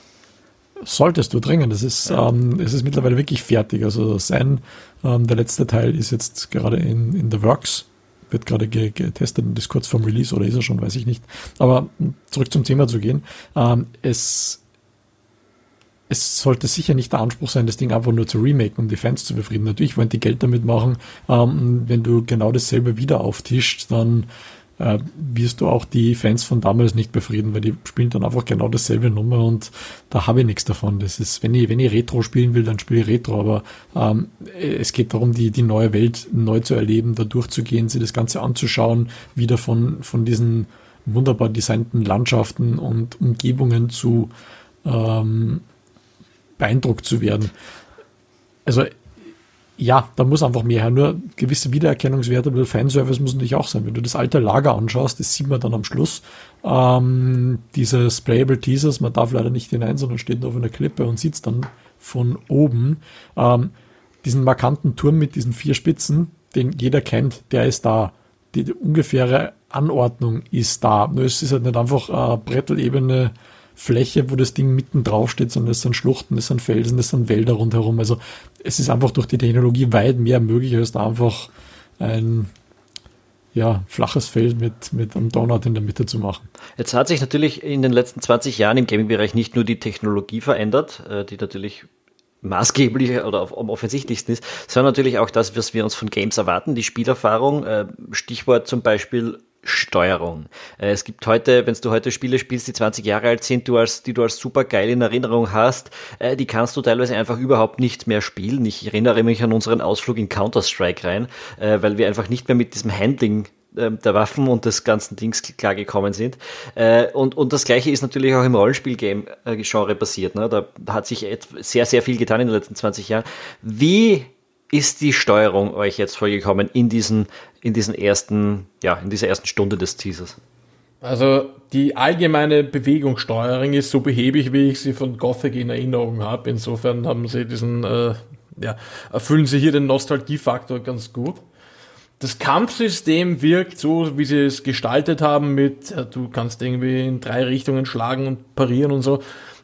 Solltest du dringend. Das ist, ja. ähm, es ist mittlerweile wirklich fertig. Also sein, ähm, der letzte Teil ist jetzt gerade in, in the works. Wird gerade getestet und ist kurz vorm Release oder ist er schon, weiß ich nicht. Aber zurück zum Thema zu gehen. Ähm, es es sollte sicher nicht der Anspruch sein, das Ding einfach nur zu remaken, um die Fans zu befrieden. Natürlich wollen die Geld damit machen. Ähm, wenn du genau dasselbe wieder auftischst, dann äh, wirst du auch die Fans von damals nicht befrieden, weil die spielen dann einfach genau dasselbe Nummer und da habe ich nichts davon. Das ist, wenn ich, wenn ich Retro spielen will, dann spiele ich Retro, aber ähm, es geht darum, die, die neue Welt neu zu erleben, da durchzugehen, sie das Ganze anzuschauen, wieder von, von diesen wunderbar designten Landschaften und Umgebungen zu ähm, beeindruckt zu werden. Also ja, da muss einfach mehr her. Nur gewisse Wiedererkennungswerte, weil Fanservice muss natürlich auch sein. Wenn du das alte Lager anschaust, das sieht man dann am Schluss. Ähm, diese Sprayable Teasers, man darf leider nicht hinein, sondern steht auf einer Klippe und sieht es dann von oben. Ähm, diesen markanten Turm mit diesen vier Spitzen, den jeder kennt, der ist da. Die, die ungefähre Anordnung ist da. Nur es ist halt nicht einfach äh, Brettelebene Fläche, wo das Ding mitten drauf steht, sondern es sind Schluchten, es sind Felsen, es sind Wälder rundherum. Also es ist einfach durch die Technologie weit mehr möglich, als da einfach ein ja, flaches Feld mit, mit einem Donut in der Mitte zu machen. Jetzt hat sich natürlich in den letzten 20 Jahren im Gaming-Bereich nicht nur die Technologie verändert, äh, die natürlich maßgeblich oder am offensichtlichsten ist, sondern natürlich auch das, was wir uns von Games erwarten, die Spielerfahrung. Äh, Stichwort zum Beispiel Steuerung. Äh, es gibt heute, wenn du heute Spiele spielst, die 20 Jahre alt sind, du als, die du als super geil in Erinnerung hast, äh, die kannst du teilweise einfach überhaupt nicht mehr spielen. Ich erinnere mich an unseren Ausflug in Counter-Strike rein, äh, weil wir einfach nicht mehr mit diesem Handling der Waffen und des ganzen Dings klargekommen sind. Und, und das gleiche ist natürlich auch im Rollenspiel-Game-Genre passiert. Ne? Da hat sich sehr, sehr viel getan in den letzten 20 Jahren. Wie ist die Steuerung euch jetzt vorgekommen in diesen, in diesen ersten, ja, in dieser ersten Stunde des Teasers? Also die allgemeine Bewegungssteuerung ist so behäbig, wie ich sie von Gothic in Erinnerung habe. Insofern haben sie diesen, äh, ja, erfüllen sie hier den Nostalgiefaktor ganz gut. Das Kampfsystem wirkt so, wie sie es gestaltet haben, mit äh, du kannst irgendwie in drei Richtungen schlagen und parieren und so.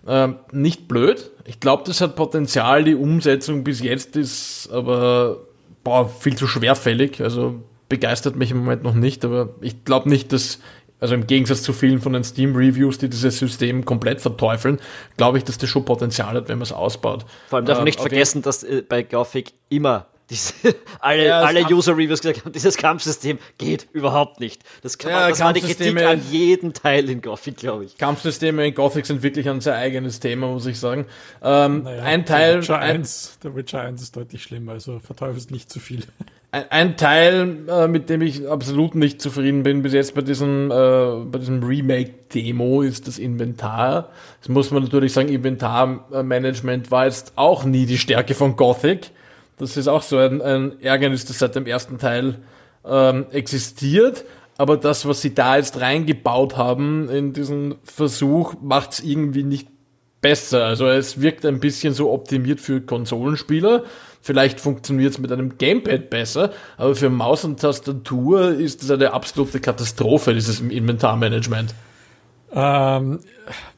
Äh, nicht blöd. Ich glaube, das hat Potenzial. Die Umsetzung bis jetzt ist aber boah, viel zu schwerfällig. Also begeistert mich im Moment noch nicht, aber ich glaube nicht, dass, also im Gegensatz zu vielen von den Steam-Reviews, die dieses System komplett verteufeln, glaube ich, dass das schon Potenzial hat, wenn man es ausbaut. Vor allem darf man ähm, nicht vergessen, dass äh, bei Gothic immer diese, alle, ja, alle User-Reviews gesagt haben, dieses Kampfsystem geht überhaupt nicht. Das, kann man, ja, das war die Kritik an jedem Teil in Gothic, glaube ich. Kampfsysteme in Gothic sind wirklich ein sehr eigenes Thema, muss ich sagen. Ähm, naja, ein Teil. Der Witcher, 1, der Witcher 1 ist deutlich schlimmer, also verteufelt nicht zu viel. Ein, Teil, äh, mit dem ich absolut nicht zufrieden bin, bis jetzt bei diesem, äh, diesem Remake-Demo, ist das Inventar. Das muss man natürlich sagen, Inventarmanagement war jetzt auch nie die Stärke von Gothic. Das ist auch so ein, ein Ärgernis, das seit dem ersten Teil ähm, existiert. Aber das, was sie da jetzt reingebaut haben in diesen Versuch, macht es irgendwie nicht besser. Also es wirkt ein bisschen so optimiert für Konsolenspieler. Vielleicht funktioniert es mit einem Gamepad besser, aber für Maus und Tastatur ist es eine absolute Katastrophe, dieses Inventarmanagement. Ähm,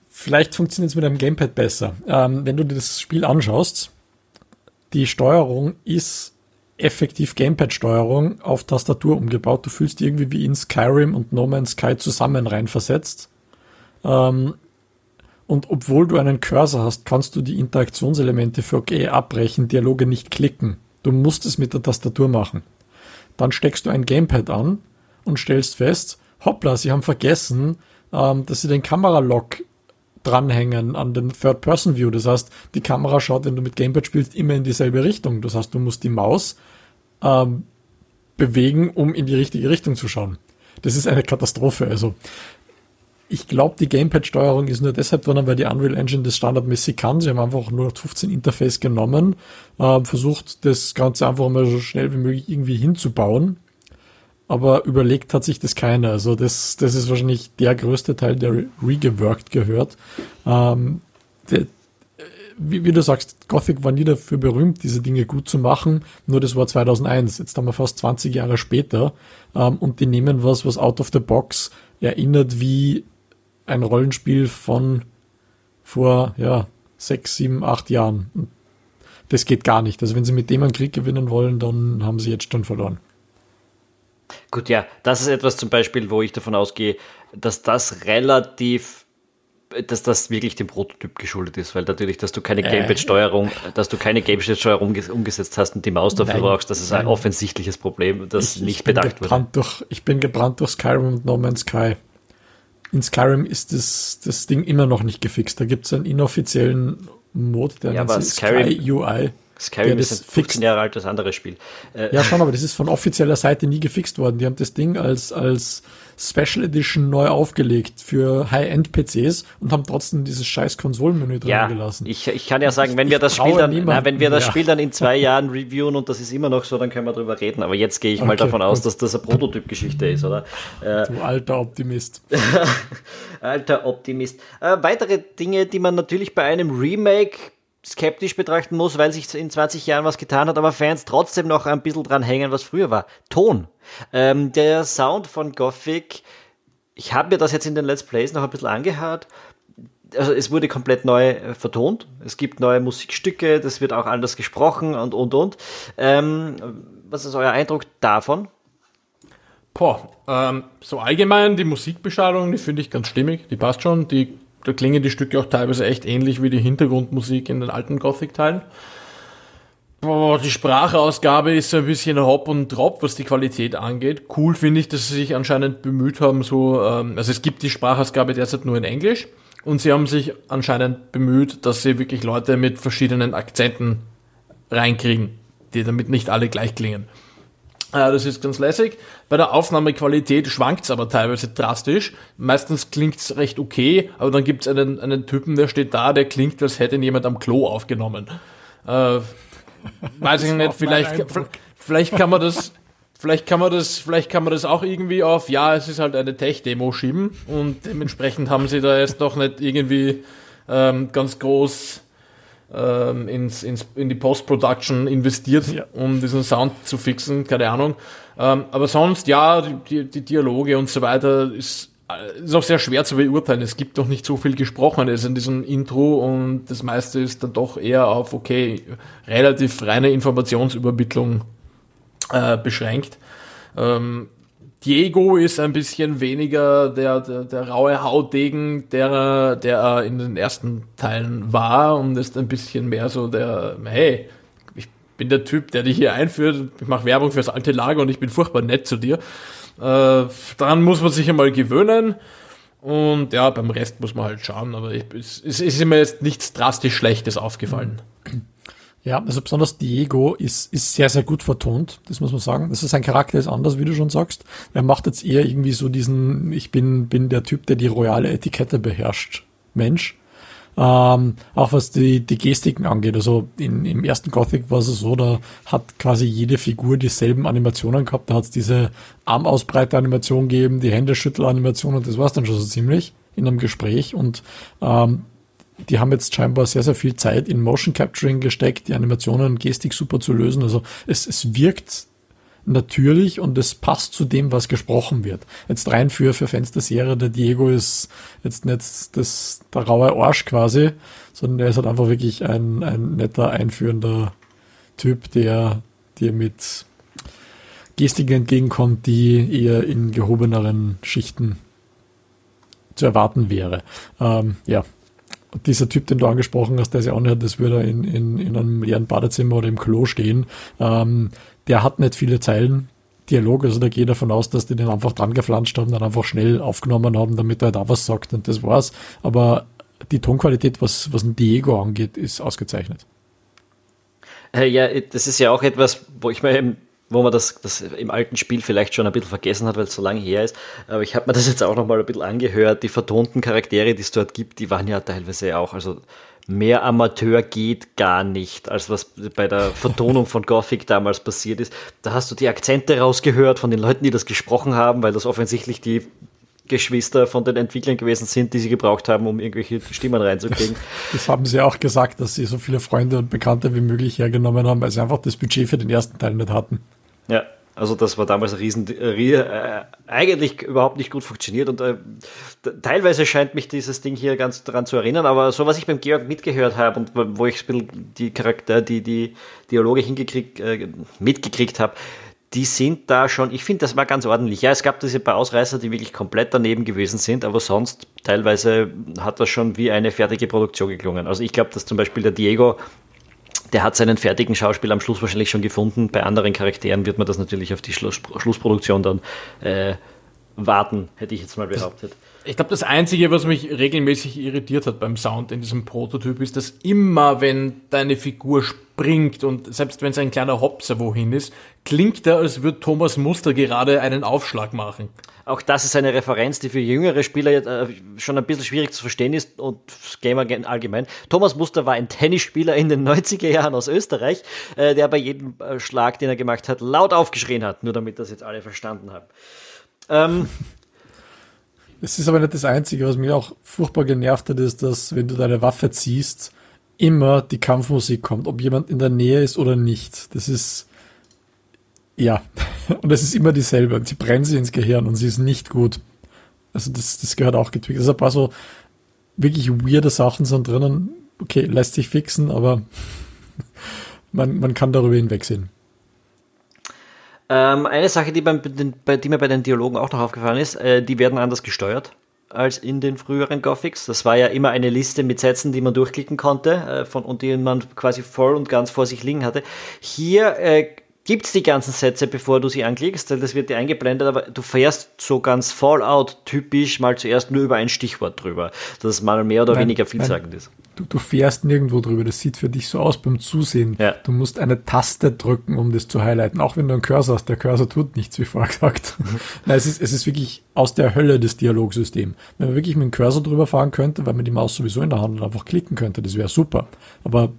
vielleicht funktioniert es mit einem Gamepad besser. Ähm, wenn du dir das Spiel anschaust, die Steuerung ist effektiv Gamepad-Steuerung auf Tastatur umgebaut. Du fühlst irgendwie wie in Skyrim und No Man's Sky zusammen reinversetzt. Ähm, und obwohl du einen Cursor hast, kannst du die Interaktionselemente für OK abbrechen, Dialoge nicht klicken. Du musst es mit der Tastatur machen. Dann steckst du ein Gamepad an und stellst fest, hoppla, sie haben vergessen, ähm, dass sie den Kameralock dranhängen an den Third-Person-View. Das heißt, die Kamera schaut, wenn du mit Gamepad spielst, immer in dieselbe Richtung. Das heißt, du musst die Maus ähm, bewegen, um in die richtige Richtung zu schauen. Das ist eine Katastrophe. Also ich glaube, die Gamepad-Steuerung ist nur deshalb drin, weil die Unreal Engine das standardmäßig kann. Sie haben einfach nur 15 Interface genommen, äh, versucht das Ganze einfach mal so schnell wie möglich irgendwie hinzubauen. Aber überlegt hat sich das keiner. Also das, das ist wahrscheinlich der größte Teil, der regeworked gehört. Ähm, der, wie, wie, du sagst, Gothic war nie dafür berühmt, diese Dinge gut zu machen. Nur das war 2001. Jetzt haben wir fast 20 Jahre später. Ähm, und die nehmen was, was out of the box erinnert wie ein Rollenspiel von vor, ja, sechs, sieben, acht Jahren. Das geht gar nicht. Also wenn sie mit dem einen Krieg gewinnen wollen, dann haben sie jetzt schon verloren. Gut, ja, das ist etwas zum Beispiel, wo ich davon ausgehe, dass das relativ, dass das wirklich dem Prototyp geschuldet ist, weil natürlich, dass du keine äh. Gamepad-Steuerung, dass du keine Gamepad-Steuerung umgesetzt hast und die Maus dafür nein, brauchst, das ist ein offensichtliches Problem, das ich, nicht ich bedacht wurde. Durch, ich bin gebrannt durch Skyrim und No Man's Sky in Skyrim ist das, das Ding immer noch nicht gefixt. Da gibt es einen inoffiziellen Mod, der ja, nennt sich Sky UI. Skyrim ist ein 15 Jahre altes anderes Spiel. Äh, ja, schon, aber das ist von offizieller Seite nie gefixt worden. Die haben das Ding als, als Special Edition neu aufgelegt für High-End-PCs und haben trotzdem dieses scheiß Konsolenmenü drin ja, gelassen. Ich, ich kann ja sagen, wenn wir das Spiel dann, na, wenn wir das Spiel dann in zwei Jahren reviewen und das ist immer noch so, dann können wir drüber reden. Aber jetzt gehe ich okay, mal davon aus, dass das eine Prototyp-Geschichte ist, oder? Äh, du alter Optimist. alter Optimist. Äh, weitere Dinge, die man natürlich bei einem Remake skeptisch betrachten muss, weil sich in 20 Jahren was getan hat, aber Fans trotzdem noch ein bisschen dran hängen, was früher war. Ton. Ähm, der Sound von Gothic, ich habe mir das jetzt in den Let's Plays noch ein bisschen angehört. Also es wurde komplett neu äh, vertont. Es gibt neue Musikstücke, das wird auch anders gesprochen und und und. Ähm, was ist euer Eindruck davon? Boah, ähm, so allgemein die Musikbeschreibung, die finde ich ganz stimmig, die passt schon. Die da klingen die Stücke auch teilweise echt ähnlich wie die Hintergrundmusik in den alten Gothic-Teilen. die Sprachausgabe ist so ein bisschen hopp und drop, was die Qualität angeht. Cool finde ich, dass sie sich anscheinend bemüht haben, so, ähm, also es gibt die Sprachausgabe derzeit nur in Englisch und sie haben sich anscheinend bemüht, dass sie wirklich Leute mit verschiedenen Akzenten reinkriegen, die damit nicht alle gleich klingen. Äh, das ist ganz lässig. Bei der Aufnahmequalität schwankt es aber teilweise drastisch. Meistens klingt es recht okay, aber dann gibt es einen, einen Typen, der steht da, der klingt, als hätte ihn jemand am Klo aufgenommen. Äh, weiß ich nicht, vielleicht, vielleicht kann man das, vielleicht kann man das, vielleicht kann man das auch irgendwie auf, ja, es ist halt eine Tech-Demo schieben und dementsprechend haben sie da jetzt noch nicht irgendwie ähm, ganz groß ähm, ins, ins, in die Post-Production investiert, ja. um diesen Sound zu fixen, keine Ahnung. Ähm, aber sonst, ja, die, die Dialoge und so weiter ist, äh, ist auch sehr schwer zu beurteilen. Es gibt doch nicht so viel Gesprochenes in diesem Intro und das meiste ist dann doch eher auf, okay, relativ reine Informationsübermittlung äh, beschränkt. Ähm, Diego ist ein bisschen weniger der, der, der raue Hautdegen, der, der er in den ersten Teilen war und ist ein bisschen mehr so der, hey, ich bin der Typ, der dich hier einführt, ich mache Werbung fürs alte Lager und ich bin furchtbar nett zu dir. Äh, daran muss man sich einmal gewöhnen. Und ja, beim Rest muss man halt schauen, aber ich, es, es ist mir jetzt nichts drastisch Schlechtes aufgefallen. Ja, also besonders Diego ist, ist sehr, sehr gut vertont, das muss man sagen. Also sein Charakter ist anders, wie du schon sagst. Er macht jetzt eher irgendwie so diesen, ich bin, bin der Typ, der die royale Etikette beherrscht, Mensch. Ähm, auch was die, die Gestiken angeht. Also in, im ersten Gothic war es so, da hat quasi jede Figur dieselben Animationen gehabt. Da hat es diese Armausbreite-Animation gegeben, die Händeschüttel-Animation und das war's dann schon so ziemlich in einem Gespräch. Und ähm, die haben jetzt scheinbar sehr, sehr viel Zeit in Motion Capturing gesteckt, die Animationen und Gestik super zu lösen. Also es, es wirkt natürlich und es passt zu dem, was gesprochen wird. Jetzt rein für, für Fans der Serie, der Diego ist jetzt nicht das, der raue Arsch quasi, sondern er ist halt einfach wirklich ein, ein netter, einführender Typ, der dir mit Gestiken entgegenkommt, die eher in gehobeneren Schichten zu erwarten wäre. Ähm, ja, dieser Typ, den du angesprochen hast, der auch nicht, das würde in, in, in einem leeren Badezimmer oder im Klo stehen. Ähm, der hat nicht viele Zeilen Dialog, also da gehe davon aus, dass die den einfach dran geflanscht haben, dann einfach schnell aufgenommen haben, damit er da was sagt und das war's. Aber die Tonqualität, was, was Diego angeht, ist ausgezeichnet. Äh, ja, das ist ja auch etwas, wo ich mir wo man das, das im alten Spiel vielleicht schon ein bisschen vergessen hat, weil es so lange her ist. Aber ich habe mir das jetzt auch nochmal ein bisschen angehört. Die vertonten Charaktere, die es dort gibt, die waren ja teilweise auch, also mehr Amateur geht gar nicht, als was bei der Vertonung von Gothic damals passiert ist. Da hast du die Akzente rausgehört von den Leuten, die das gesprochen haben, weil das offensichtlich die Geschwister von den Entwicklern gewesen sind, die sie gebraucht haben, um irgendwelche Stimmen reinzukriegen. Das haben sie auch gesagt, dass sie so viele Freunde und Bekannte wie möglich hergenommen haben, weil sie einfach das Budget für den ersten Teil nicht hatten. Ja, also das war damals ein riesen, äh, eigentlich überhaupt nicht gut funktioniert und äh, teilweise scheint mich dieses Ding hier ganz daran zu erinnern, aber so was ich beim Georg mitgehört habe und wo ich die Charakter, die, die Dialoge hingekriegt, äh, mitgekriegt habe, die sind da schon, ich finde, das war ganz ordentlich. Ja, es gab diese paar Ausreißer, die wirklich komplett daneben gewesen sind, aber sonst teilweise hat das schon wie eine fertige Produktion geklungen. Also ich glaube, dass zum Beispiel der Diego der hat seinen fertigen Schauspiel am Schluss wahrscheinlich schon gefunden. Bei anderen Charakteren wird man das natürlich auf die Schluss, Schlussproduktion dann äh, warten, hätte ich jetzt mal behauptet. Ich glaube, das Einzige, was mich regelmäßig irritiert hat beim Sound in diesem Prototyp, ist, dass immer, wenn deine Figur springt und selbst wenn es ein kleiner Hopser wohin ist, klingt er, als würde Thomas Muster gerade einen Aufschlag machen. Auch das ist eine Referenz, die für jüngere Spieler äh, schon ein bisschen schwierig zu verstehen ist und Gamer allgemein. Thomas Muster war ein Tennisspieler in den 90er Jahren aus Österreich, äh, der bei jedem äh, Schlag, den er gemacht hat, laut aufgeschrien hat, nur damit das jetzt alle verstanden haben. Ähm, es ist aber nicht das Einzige, was mich auch furchtbar genervt hat, ist, dass wenn du deine Waffe ziehst, immer die Kampfmusik kommt, ob jemand in der Nähe ist oder nicht. Das ist, ja, und es ist immer dieselbe. Sie brennt sie ins Gehirn und sie ist nicht gut. Also das, das gehört auch getwickt. Also ein paar so wirklich weirde Sachen sind drinnen. Okay, lässt sich fixen, aber man, man kann darüber hinwegsehen. Ähm, eine Sache, die, beim, bei, die mir bei den Dialogen auch noch aufgefallen ist, äh, die werden anders gesteuert als in den früheren Gothics. Das war ja immer eine Liste mit Sätzen, die man durchklicken konnte äh, von, und die man quasi voll und ganz vor sich liegen hatte. Hier äh, gibt es die ganzen Sätze, bevor du sie anklickst, das wird dir eingeblendet, aber du fährst so ganz Fallout-typisch mal zuerst nur über ein Stichwort drüber, das mal mehr oder nein, weniger vielsagend nein. ist du, du fährst nirgendwo drüber. Das sieht für dich so aus beim Zusehen. Ja. Du musst eine Taste drücken, um das zu highlighten. Auch wenn du einen Cursor hast. Der Cursor tut nichts, wie vorher gesagt. Mhm. Nein, es ist, es ist wirklich aus der Hölle des Dialogsystems. Wenn man wirklich mit dem Cursor drüber fahren könnte, weil man die Maus sowieso in der Hand und einfach klicken könnte, das wäre super. Aber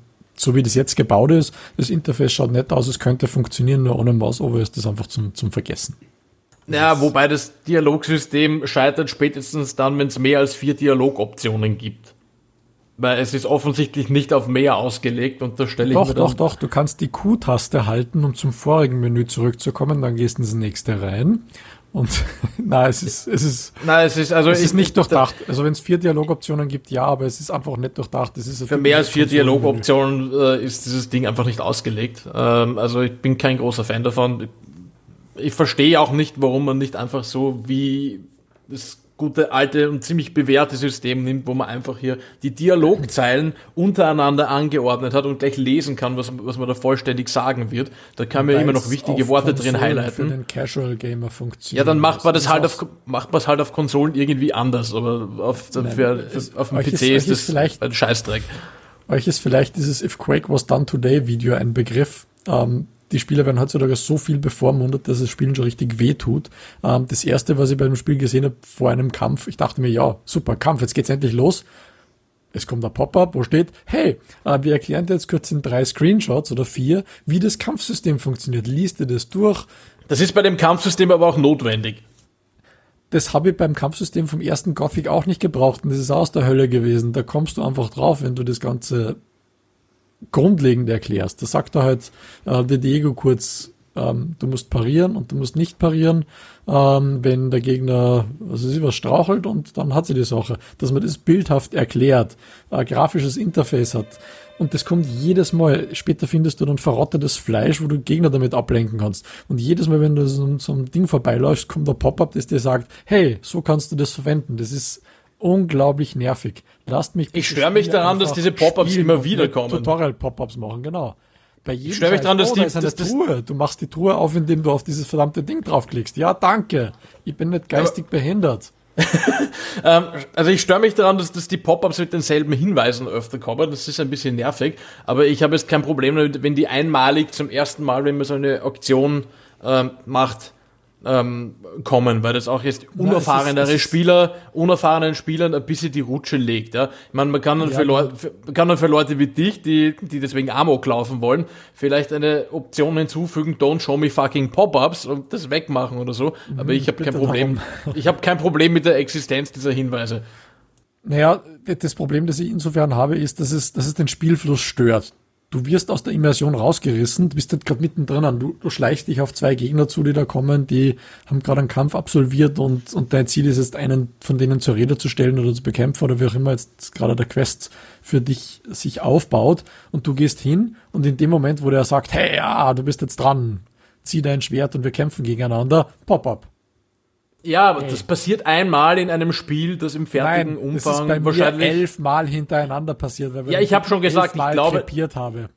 so wie das jetzt gebaut ist, das Interface schaut nett aus, es könnte funktionieren, nur ohne Maus over ist das einfach zum, zum Vergessen. Ja, wobei das Dialogsystem scheitert spätestens dann, wenn es mehr als vier Dialogoptionen gibt. Weil es ist offensichtlich nicht auf mehr ausgelegt und da stelle ich Doch, doch, doch, du kannst die Q-Taste halten, um zum vorigen Menü zurückzukommen, dann gehst du ins nächste rein. Und na, es ist, es ist, na, es ist, also es ist nicht durchdacht. Also wenn es vier Dialogoptionen gibt, ja, aber es ist einfach nicht durchdacht. Es ist Für mehr als vier Dialogoptionen äh, ist dieses Ding einfach nicht ausgelegt. Ähm, also ich bin kein großer Fan davon. Ich verstehe auch nicht, warum man nicht einfach so wie es gute, alte und ziemlich bewährte System nimmt, wo man einfach hier die Dialogzeilen untereinander angeordnet hat und gleich lesen kann, was, was man da vollständig sagen wird. Da kann man ja immer noch wichtige Worte Konsolen drin highlighten. Für den Casual Gamer funktioniert. Ja, dann macht man das halt auf, macht man es halt auf Konsolen irgendwie anders, aber auf, Nein, für, auf dem PC ist, ist das vielleicht, ein Scheißdreck. Euch ist vielleicht dieses If Quake Was Done Today Video ein Begriff. Ähm, die Spieler werden heutzutage so viel bevormundet, dass das Spielen schon richtig wehtut. Ähm, das erste, was ich bei dem Spiel gesehen habe, vor einem Kampf, ich dachte mir, ja, super, Kampf, jetzt geht's endlich los. Es kommt ein Pop-up, wo steht, hey, äh, wir erklären dir jetzt kurz in drei Screenshots oder vier, wie das Kampfsystem funktioniert. Liest dir das durch. Das ist bei dem Kampfsystem aber auch notwendig. Das habe ich beim Kampfsystem vom ersten Gothic auch nicht gebraucht und das ist aus der Hölle gewesen. Da kommst du einfach drauf, wenn du das Ganze grundlegend erklärst. Da sagt er halt äh, der Diego kurz, ähm, du musst parieren und du musst nicht parieren, ähm, wenn der Gegner, also sie was strauchelt und dann hat sie die Sache. Dass man das bildhaft erklärt, ein grafisches Interface hat. Und das kommt jedes Mal. Später findest du dann verrottetes Fleisch, wo du Gegner damit ablenken kannst. Und jedes Mal, wenn du so, so ein Ding vorbeiläufst, kommt ein Pop-up, das dir sagt, hey, so kannst du das verwenden. Das ist unglaublich nervig. Lasst mich. Ich störe mich daran, dass diese Pop-ups immer wieder kommen. Tutorial-Pop-ups machen, genau. Bei jedem ich störe mich daran, dass oh, die da ist eine das, Truhe. Du machst die Truhe auf, indem du auf dieses verdammte Ding draufklickst. Ja, danke. Ich bin nicht geistig Aber, behindert. ähm, also ich störe mich daran, dass, dass die Pop-ups mit denselben Hinweisen öfter kommen. Das ist ein bisschen nervig. Aber ich habe jetzt kein Problem damit, wenn die einmalig zum ersten Mal, wenn man so eine Auktion ähm, macht, ähm, kommen, weil das auch jetzt unerfahrenere Nein, Spieler, unerfahrenen Spielern ein bisschen die Rutsche legt. Ja? Ich meine, man kann dann, ja, für, Leute, für, kann dann für Leute wie dich, die, die deswegen Amok laufen wollen, vielleicht eine Option hinzufügen, don't show me fucking Pop-ups und das wegmachen oder so. Aber ich habe kein Problem. Darum. Ich habe kein Problem mit der Existenz dieser Hinweise. Naja, das Problem, das ich insofern habe, ist, dass es, dass es den Spielfluss stört du wirst aus der Immersion rausgerissen, du bist nicht gerade mittendrin, du, du schleichst dich auf zwei Gegner zu, die da kommen, die haben gerade einen Kampf absolviert und, und dein Ziel ist jetzt, einen von denen zur Rede zu stellen oder zu bekämpfen oder wie auch immer jetzt gerade der Quest für dich sich aufbaut und du gehst hin und in dem Moment, wo der sagt, hey, ja, du bist jetzt dran, zieh dein Schwert und wir kämpfen gegeneinander, Pop-up. Ja, aber hey. das passiert einmal in einem Spiel, das im fertigen Nein, Umfang das ist bei wahrscheinlich elfmal hintereinander passiert. Weil ja, ich habe schon gesagt, ich glaube, habe.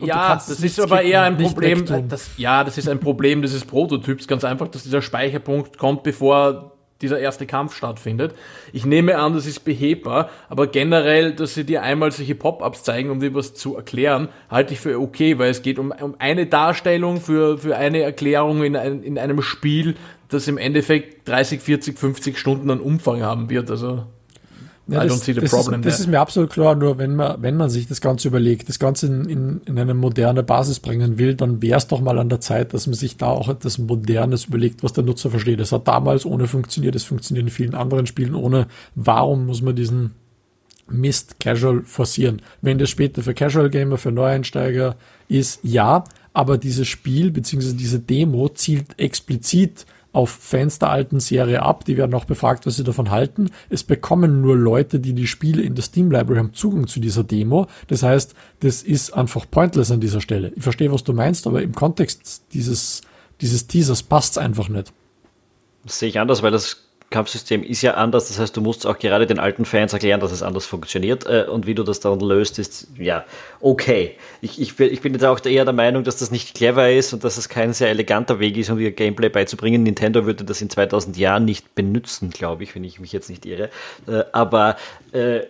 Und ja, das ist aber eher ein Problem. Das, ja, das ist ein Problem dieses Prototyps. Ganz einfach, dass dieser Speicherpunkt kommt, bevor dieser erste Kampf stattfindet. Ich nehme an, das ist behebbar, aber generell, dass sie dir einmal solche Pop-ups zeigen, um dir was zu erklären, halte ich für okay, weil es geht um, um eine Darstellung für, für eine Erklärung in, ein, in einem Spiel, das im Endeffekt 30, 40, 50 Stunden an Umfang haben wird. Also ja, das, das, ist, das ist, mir absolut klar, nur wenn man, wenn man sich das Ganze überlegt, das Ganze in, in, in eine moderne Basis bringen will, dann wäre es doch mal an der Zeit, dass man sich da auch etwas Modernes überlegt, was der Nutzer versteht. Das hat damals ohne funktioniert, es funktioniert in vielen anderen Spielen ohne. Warum muss man diesen Mist Casual forcieren? Wenn das später für Casual Gamer, für Neueinsteiger ist, ja, aber dieses Spiel bzw. diese Demo zielt explizit auf Fans der alten Serie ab. Die werden auch befragt, was sie davon halten. Es bekommen nur Leute, die die Spiele in der Steam Library haben, Zugang zu dieser Demo. Das heißt, das ist einfach pointless an dieser Stelle. Ich verstehe, was du meinst, aber im Kontext dieses, dieses Teasers passt es einfach nicht. Das sehe ich anders, weil das Kampfsystem ist ja anders. Das heißt, du musst auch gerade den alten Fans erklären, dass es anders funktioniert. Äh, und wie du das dann löst, ist ja okay. Ich, ich, ich bin jetzt auch eher der Meinung, dass das nicht clever ist und dass es kein sehr eleganter Weg ist, um ihr Gameplay beizubringen. Nintendo würde das in 2000 Jahren nicht benutzen, glaube ich, wenn ich mich jetzt nicht irre. Äh, aber äh,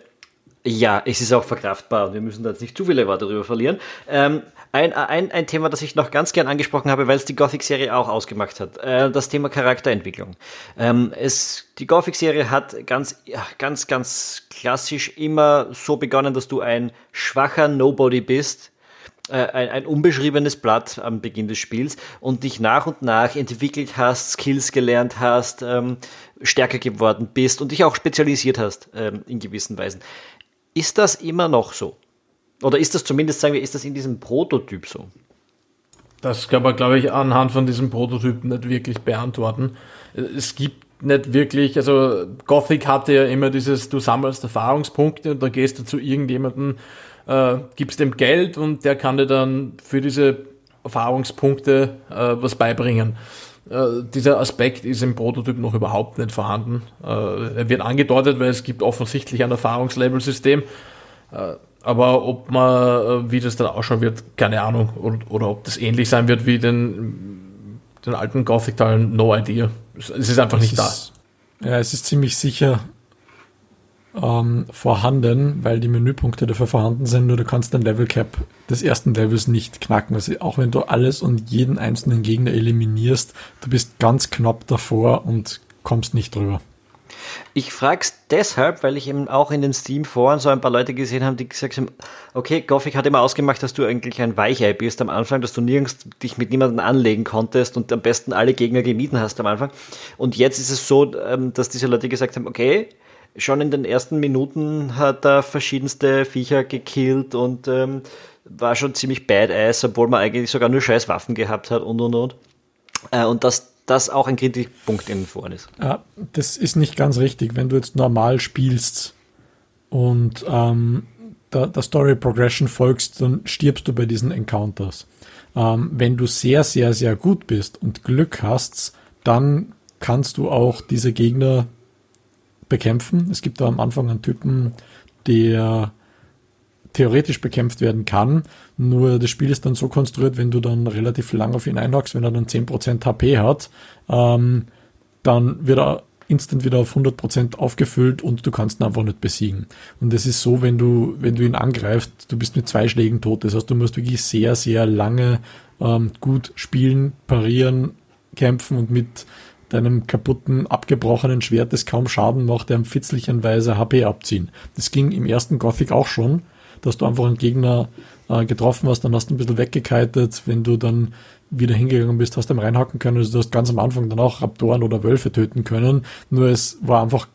ja, es ist auch verkraftbar und wir müssen da jetzt nicht zu viele Worte darüber verlieren. Ähm, ein, ein, ein Thema, das ich noch ganz gern angesprochen habe, weil es die Gothic-Serie auch ausgemacht hat, äh, das Thema Charakterentwicklung. Ähm, es, die Gothic-Serie hat ganz, ja, ganz, ganz klassisch immer so begonnen, dass du ein schwacher Nobody bist, äh, ein, ein unbeschriebenes Blatt am Beginn des Spiels und dich nach und nach entwickelt hast, Skills gelernt hast, ähm, stärker geworden bist und dich auch spezialisiert hast ähm, in gewissen Weisen. Ist das immer noch so? Oder ist das zumindest, sagen wir, ist das in diesem Prototyp so? Das kann man, glaube ich, anhand von diesem Prototyp nicht wirklich beantworten. Es gibt nicht wirklich, also Gothic hatte ja immer dieses, du sammelst Erfahrungspunkte und da gehst du zu irgendjemandem, äh, gibst dem Geld und der kann dir dann für diese Erfahrungspunkte äh, was beibringen. Äh, dieser Aspekt ist im Prototyp noch überhaupt nicht vorhanden. Äh, er wird angedeutet, weil es gibt offensichtlich ein Erfahrungslevel-System. Äh, aber ob man, äh, wie das dann ausschauen wird, keine Ahnung. Oder, oder ob das ähnlich sein wird wie den, den alten Gothic-Teilen, no idea. Es ist einfach es nicht ist, da. Ja, es ist ziemlich sicher ähm, vorhanden, weil die Menüpunkte dafür vorhanden sind, nur du kannst den Level Cap des ersten Levels nicht knacken. Also auch wenn du alles und jeden einzelnen Gegner eliminierst, du bist ganz knapp davor und kommst nicht drüber. Ich frage es deshalb, weil ich eben auch in den Steam-Foren so ein paar Leute gesehen habe, die gesagt haben, okay, Gothic hat immer ausgemacht, dass du eigentlich ein Weichei bist am Anfang, dass du nirgends dich mit niemandem anlegen konntest und am besten alle Gegner gemieden hast am Anfang. Und jetzt ist es so, ähm, dass diese Leute gesagt haben, okay, schon in den ersten Minuten hat er verschiedenste Viecher gekillt und ähm, war schon ziemlich badass, obwohl man eigentlich sogar nur scheiß Waffen gehabt hat und und und. Äh, und das das auch ein Kritikpunkt in Foren ist. Ja, das ist nicht ganz richtig. Wenn du jetzt normal spielst und ähm, der, der, Story Progression folgst, dann stirbst du bei diesen Encounters. Ähm, wenn du sehr, sehr, sehr gut bist und Glück hast, dann kannst du auch diese Gegner bekämpfen. Es gibt da am Anfang einen Typen, der theoretisch bekämpft werden kann. Nur das Spiel ist dann so konstruiert, wenn du dann relativ lang auf ihn einhockst, wenn er dann 10% HP hat, ähm, dann wird er instant wieder auf 100% aufgefüllt und du kannst ihn einfach nicht besiegen. Und es ist so, wenn du, wenn du ihn angreifst, du bist mit zwei Schlägen tot. Das heißt, du musst wirklich sehr, sehr lange ähm, gut spielen, parieren, kämpfen und mit deinem kaputten, abgebrochenen Schwert, das kaum Schaden macht, der fitzlichenweise HP abziehen. Das ging im ersten Gothic auch schon, dass du einfach einen Gegner äh, getroffen hast, dann hast du ein bisschen weggekitet, wenn du dann wieder hingegangen bist, hast du ihm reinhacken können, also du hast ganz am Anfang dann auch Raptoren oder Wölfe töten können, nur es war einfach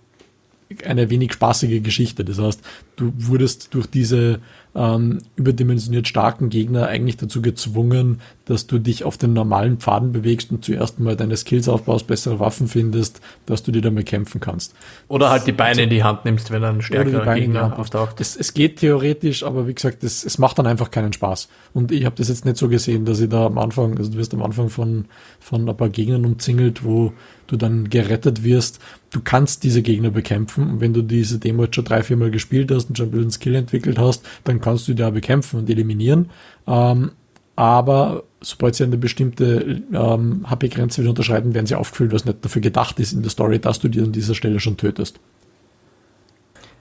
eine wenig spaßige Geschichte. Das heißt, du wurdest durch diese ähm, überdimensioniert starken Gegner eigentlich dazu gezwungen, dass du dich auf den normalen Pfaden bewegst und zuerst mal deine Skills aufbaust, bessere Waffen findest, dass du dir damit kämpfen kannst. Oder halt die Beine also, in die Hand nimmst, wenn ein stärkerer Gegner auftaucht. Es, es geht theoretisch, aber wie gesagt, es, es macht dann einfach keinen Spaß. Und ich habe das jetzt nicht so gesehen, dass ich da am Anfang, also du wirst am Anfang von, von ein paar Gegnern umzingelt, wo du dann gerettet wirst. Du kannst diese Gegner bekämpfen. Und wenn du diese Demo jetzt schon drei, vier Mal gespielt hast und schon ein bisschen Skill entwickelt hast, dann kannst du die da bekämpfen und eliminieren. Ähm, aber sobald sie eine bestimmte ähm, HP-Grenze wieder unterschreiten, werden sie aufgefüllt, was nicht dafür gedacht ist in der Story, dass du die an dieser Stelle schon tötest.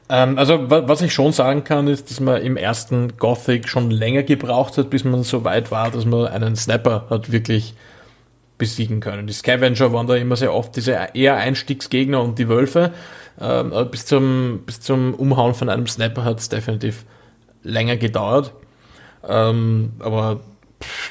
Ähm, also was ich schon sagen kann, ist, dass man im ersten Gothic schon länger gebraucht hat, bis man so weit war, dass man einen Snapper hat wirklich besiegen können. Die Scavenger waren da immer sehr oft diese eher Einstiegsgegner und die Wölfe. Ähm, bis, zum, bis zum Umhauen von einem Snapper hat es definitiv länger gedauert. Ähm, aber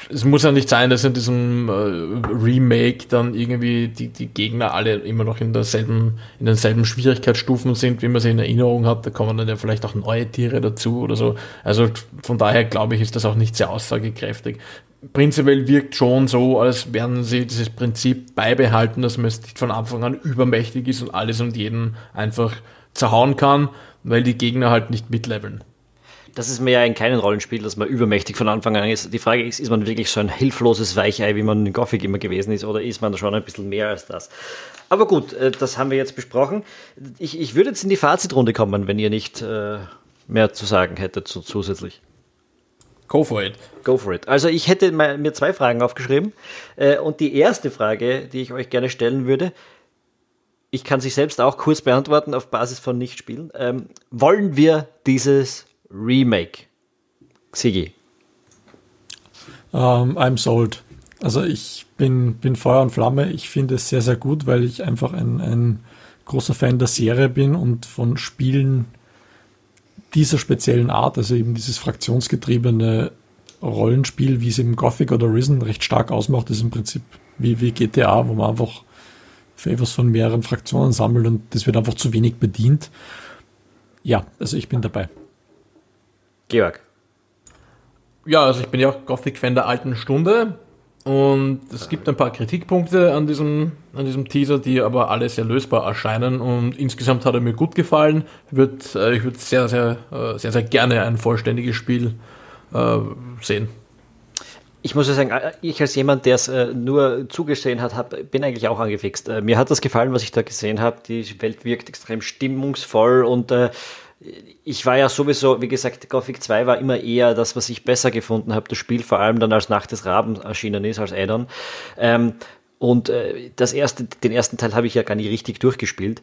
es muss ja nicht sein, dass in diesem äh, Remake dann irgendwie die, die Gegner alle immer noch in derselben, in denselben Schwierigkeitsstufen sind, wie man sie in Erinnerung hat. Da kommen dann ja vielleicht auch neue Tiere dazu oder so. Also von daher glaube ich, ist das auch nicht sehr aussagekräftig. Prinzipiell wirkt schon so, als werden sie dieses Prinzip beibehalten, dass man nicht von Anfang an übermächtig ist und alles und jeden einfach zerhauen kann, weil die Gegner halt nicht mitleveln das ist mir ja in keinem Rollenspiel, dass man übermächtig von Anfang an ist. Die Frage ist, ist man wirklich so ein hilfloses Weichei, wie man in Gothic immer gewesen ist, oder ist man schon ein bisschen mehr als das? Aber gut, äh, das haben wir jetzt besprochen. Ich, ich würde jetzt in die Fazitrunde kommen, wenn ihr nicht äh, mehr zu sagen hättet so zusätzlich. Go for it. Go for it. Also ich hätte mir zwei Fragen aufgeschrieben. Äh, und die erste Frage, die ich euch gerne stellen würde, ich kann sich selbst auch kurz beantworten auf Basis von Nichtspielen. Ähm, wollen wir dieses Remake. Sigi. Um, ähm, I'm sold. Also ich bin, bin Feuer und Flamme. Ich finde es sehr, sehr gut, weil ich einfach ein, ein großer Fan der Serie bin und von Spielen dieser speziellen Art, also eben dieses fraktionsgetriebene Rollenspiel, wie es im Gothic oder Risen recht stark ausmacht, ist im Prinzip wie, wie GTA, wo man einfach Favors von mehreren Fraktionen sammelt und das wird einfach zu wenig bedient. Ja, also ich bin dabei. Georg. Ja, also ich bin ja auch Gothic-Fan der alten Stunde und es gibt ein paar Kritikpunkte an diesem, an diesem Teaser, die aber alle sehr lösbar erscheinen und insgesamt hat er mir gut gefallen. Ich würde äh, ich würd sehr, sehr, äh, sehr, sehr gerne ein vollständiges Spiel äh, sehen. Ich muss ja sagen, äh, ich als jemand, der es nur zugesehen hat, hab, bin eigentlich auch angefixt. Mir hat das gefallen, was ich da gesehen habe. Die Welt wirkt extrem stimmungsvoll und äh, ich war ja sowieso, wie gesagt, Gothic 2 war immer eher das, was ich besser gefunden habe, das Spiel, vor allem dann als Nacht des Raben erschienen ist, als Addon. Ähm, und äh, das erste, den ersten Teil habe ich ja gar nicht richtig durchgespielt.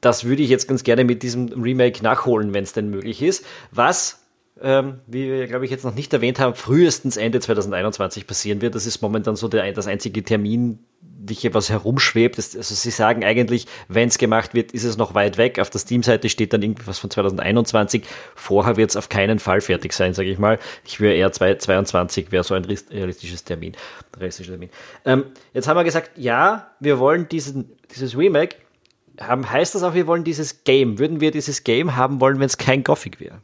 Das würde ich jetzt ganz gerne mit diesem Remake nachholen, wenn es denn möglich ist. Was ähm, wie wir, glaube ich, jetzt noch nicht erwähnt haben, frühestens Ende 2021 passieren wird. Das ist momentan so der, das einzige Termin, dich was herumschwebt. also sie sagen eigentlich, wenn es gemacht wird, ist es noch weit weg. Auf der Steam-Seite steht dann irgendwas von 2021. Vorher wird es auf keinen Fall fertig sein, sage ich mal. Ich würde eher 2022 wäre so ein realistisches Termin. Realistischer Termin. Ähm, jetzt haben wir gesagt, ja, wir wollen diesen, dieses Remake. Haben, heißt das auch, wir wollen dieses Game? Würden wir dieses Game haben wollen, wenn es kein Gothic wäre?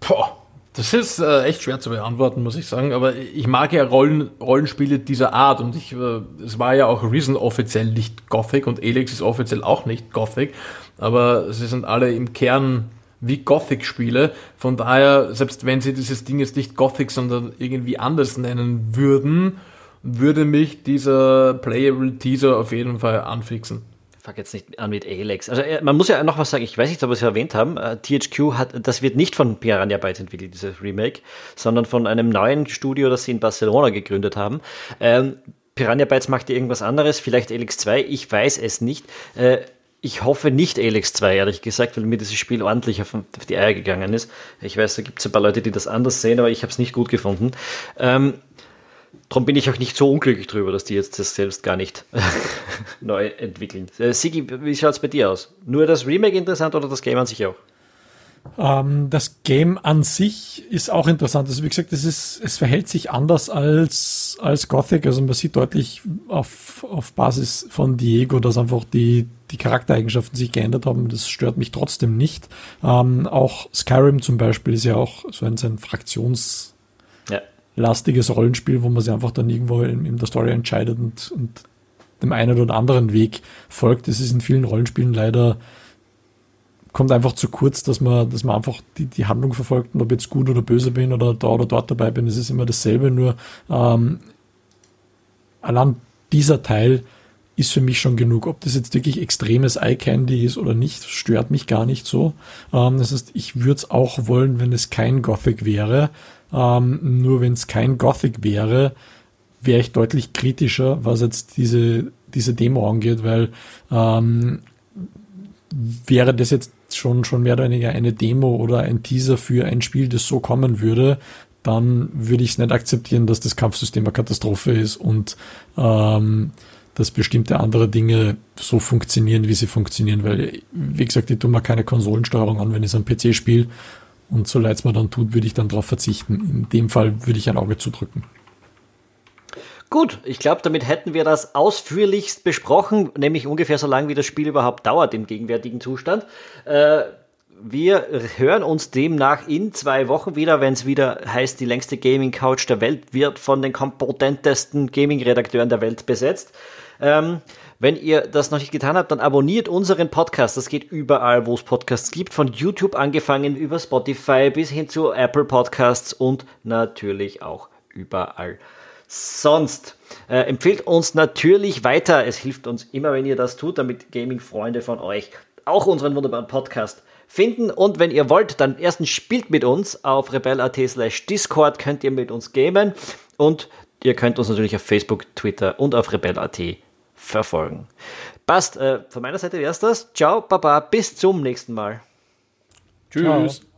Boah. Das ist äh, echt schwer zu beantworten, muss ich sagen. Aber ich mag ja Rollen, Rollenspiele dieser Art. Und ich, äh, es war ja auch Risen offiziell nicht Gothic und Elix ist offiziell auch nicht Gothic. Aber sie sind alle im Kern wie Gothic-Spiele. Von daher, selbst wenn sie dieses Ding jetzt nicht Gothic, sondern irgendwie anders nennen würden, würde mich dieser Playable Teaser auf jeden Fall anfixen fange jetzt nicht an mit Alex. Also äh, man muss ja noch was sagen, ich weiß nicht, ob wir es erwähnt haben. Äh, THQ hat, das wird nicht von Piranha Bytes entwickelt, dieses Remake, sondern von einem neuen Studio, das sie in Barcelona gegründet haben. Ähm, Piranha Bytes macht irgendwas anderes, vielleicht Elix 2, ich weiß es nicht. Äh, ich hoffe nicht Elix 2, ehrlich gesagt, weil mir dieses Spiel ordentlich auf, auf die Eier gegangen ist. Ich weiß, da gibt es ein paar Leute, die das anders sehen, aber ich habe es nicht gut gefunden. Ähm, Darum bin ich auch nicht so unglücklich drüber, dass die jetzt das selbst gar nicht neu entwickeln. Äh, Sigi, wie schaut es bei dir aus? Nur das Remake interessant oder das Game an sich auch? Ähm, das Game an sich ist auch interessant. Also wie gesagt, es, ist, es verhält sich anders als, als Gothic. Also man sieht deutlich auf, auf Basis von Diego, dass einfach die, die Charaktereigenschaften sich geändert haben. Das stört mich trotzdem nicht. Ähm, auch Skyrim zum Beispiel ist ja auch so ein, so ein Fraktions- lastiges Rollenspiel, wo man sich einfach dann irgendwo in, in der Story entscheidet und, und dem einen oder anderen Weg folgt. Das ist in vielen Rollenspielen leider kommt einfach zu kurz, dass man, dass man einfach die, die Handlung verfolgt und ob jetzt gut oder böse bin oder da oder dort dabei bin, es ist immer dasselbe, nur ähm, allein dieser Teil ist für mich schon genug. Ob das jetzt wirklich extremes Eye Candy ist oder nicht, stört mich gar nicht so. Ähm, das heißt, ich würde es auch wollen, wenn es kein Gothic wäre, ähm, nur wenn es kein Gothic wäre, wäre ich deutlich kritischer, was jetzt diese, diese Demo angeht, weil ähm, wäre das jetzt schon, schon mehr oder weniger eine Demo oder ein Teaser für ein Spiel, das so kommen würde, dann würde ich es nicht akzeptieren, dass das Kampfsystem eine Katastrophe ist und ähm, dass bestimmte andere Dinge so funktionieren, wie sie funktionieren, weil, wie gesagt, ich tue mal keine Konsolensteuerung an, wenn ich es am PC spiele und so leid es mir dann tut, würde ich dann darauf verzichten. In dem Fall würde ich ein Auge zudrücken. Gut, ich glaube, damit hätten wir das ausführlichst besprochen, nämlich ungefähr so lange, wie das Spiel überhaupt dauert im gegenwärtigen Zustand. Äh, wir hören uns demnach in zwei Wochen wieder, wenn es wieder heißt, die längste Gaming Couch der Welt wird von den kompetentesten Gaming-Redakteuren der Welt besetzt. Ähm, wenn ihr das noch nicht getan habt, dann abonniert unseren Podcast. Das geht überall, wo es Podcasts gibt. Von YouTube angefangen über Spotify bis hin zu Apple Podcasts und natürlich auch überall sonst. Äh, empfehlt uns natürlich weiter. Es hilft uns immer, wenn ihr das tut, damit Gaming-Freunde von euch auch unseren wunderbaren Podcast finden. Und wenn ihr wollt, dann erstens spielt mit uns auf rebel.at slash Discord, könnt ihr mit uns gamen. Und ihr könnt uns natürlich auf Facebook, Twitter und auf rebel.at verfolgen. Passt, äh, von meiner Seite wäre es das. Ciao, Baba, bis zum nächsten Mal. Tschüss. Ciao.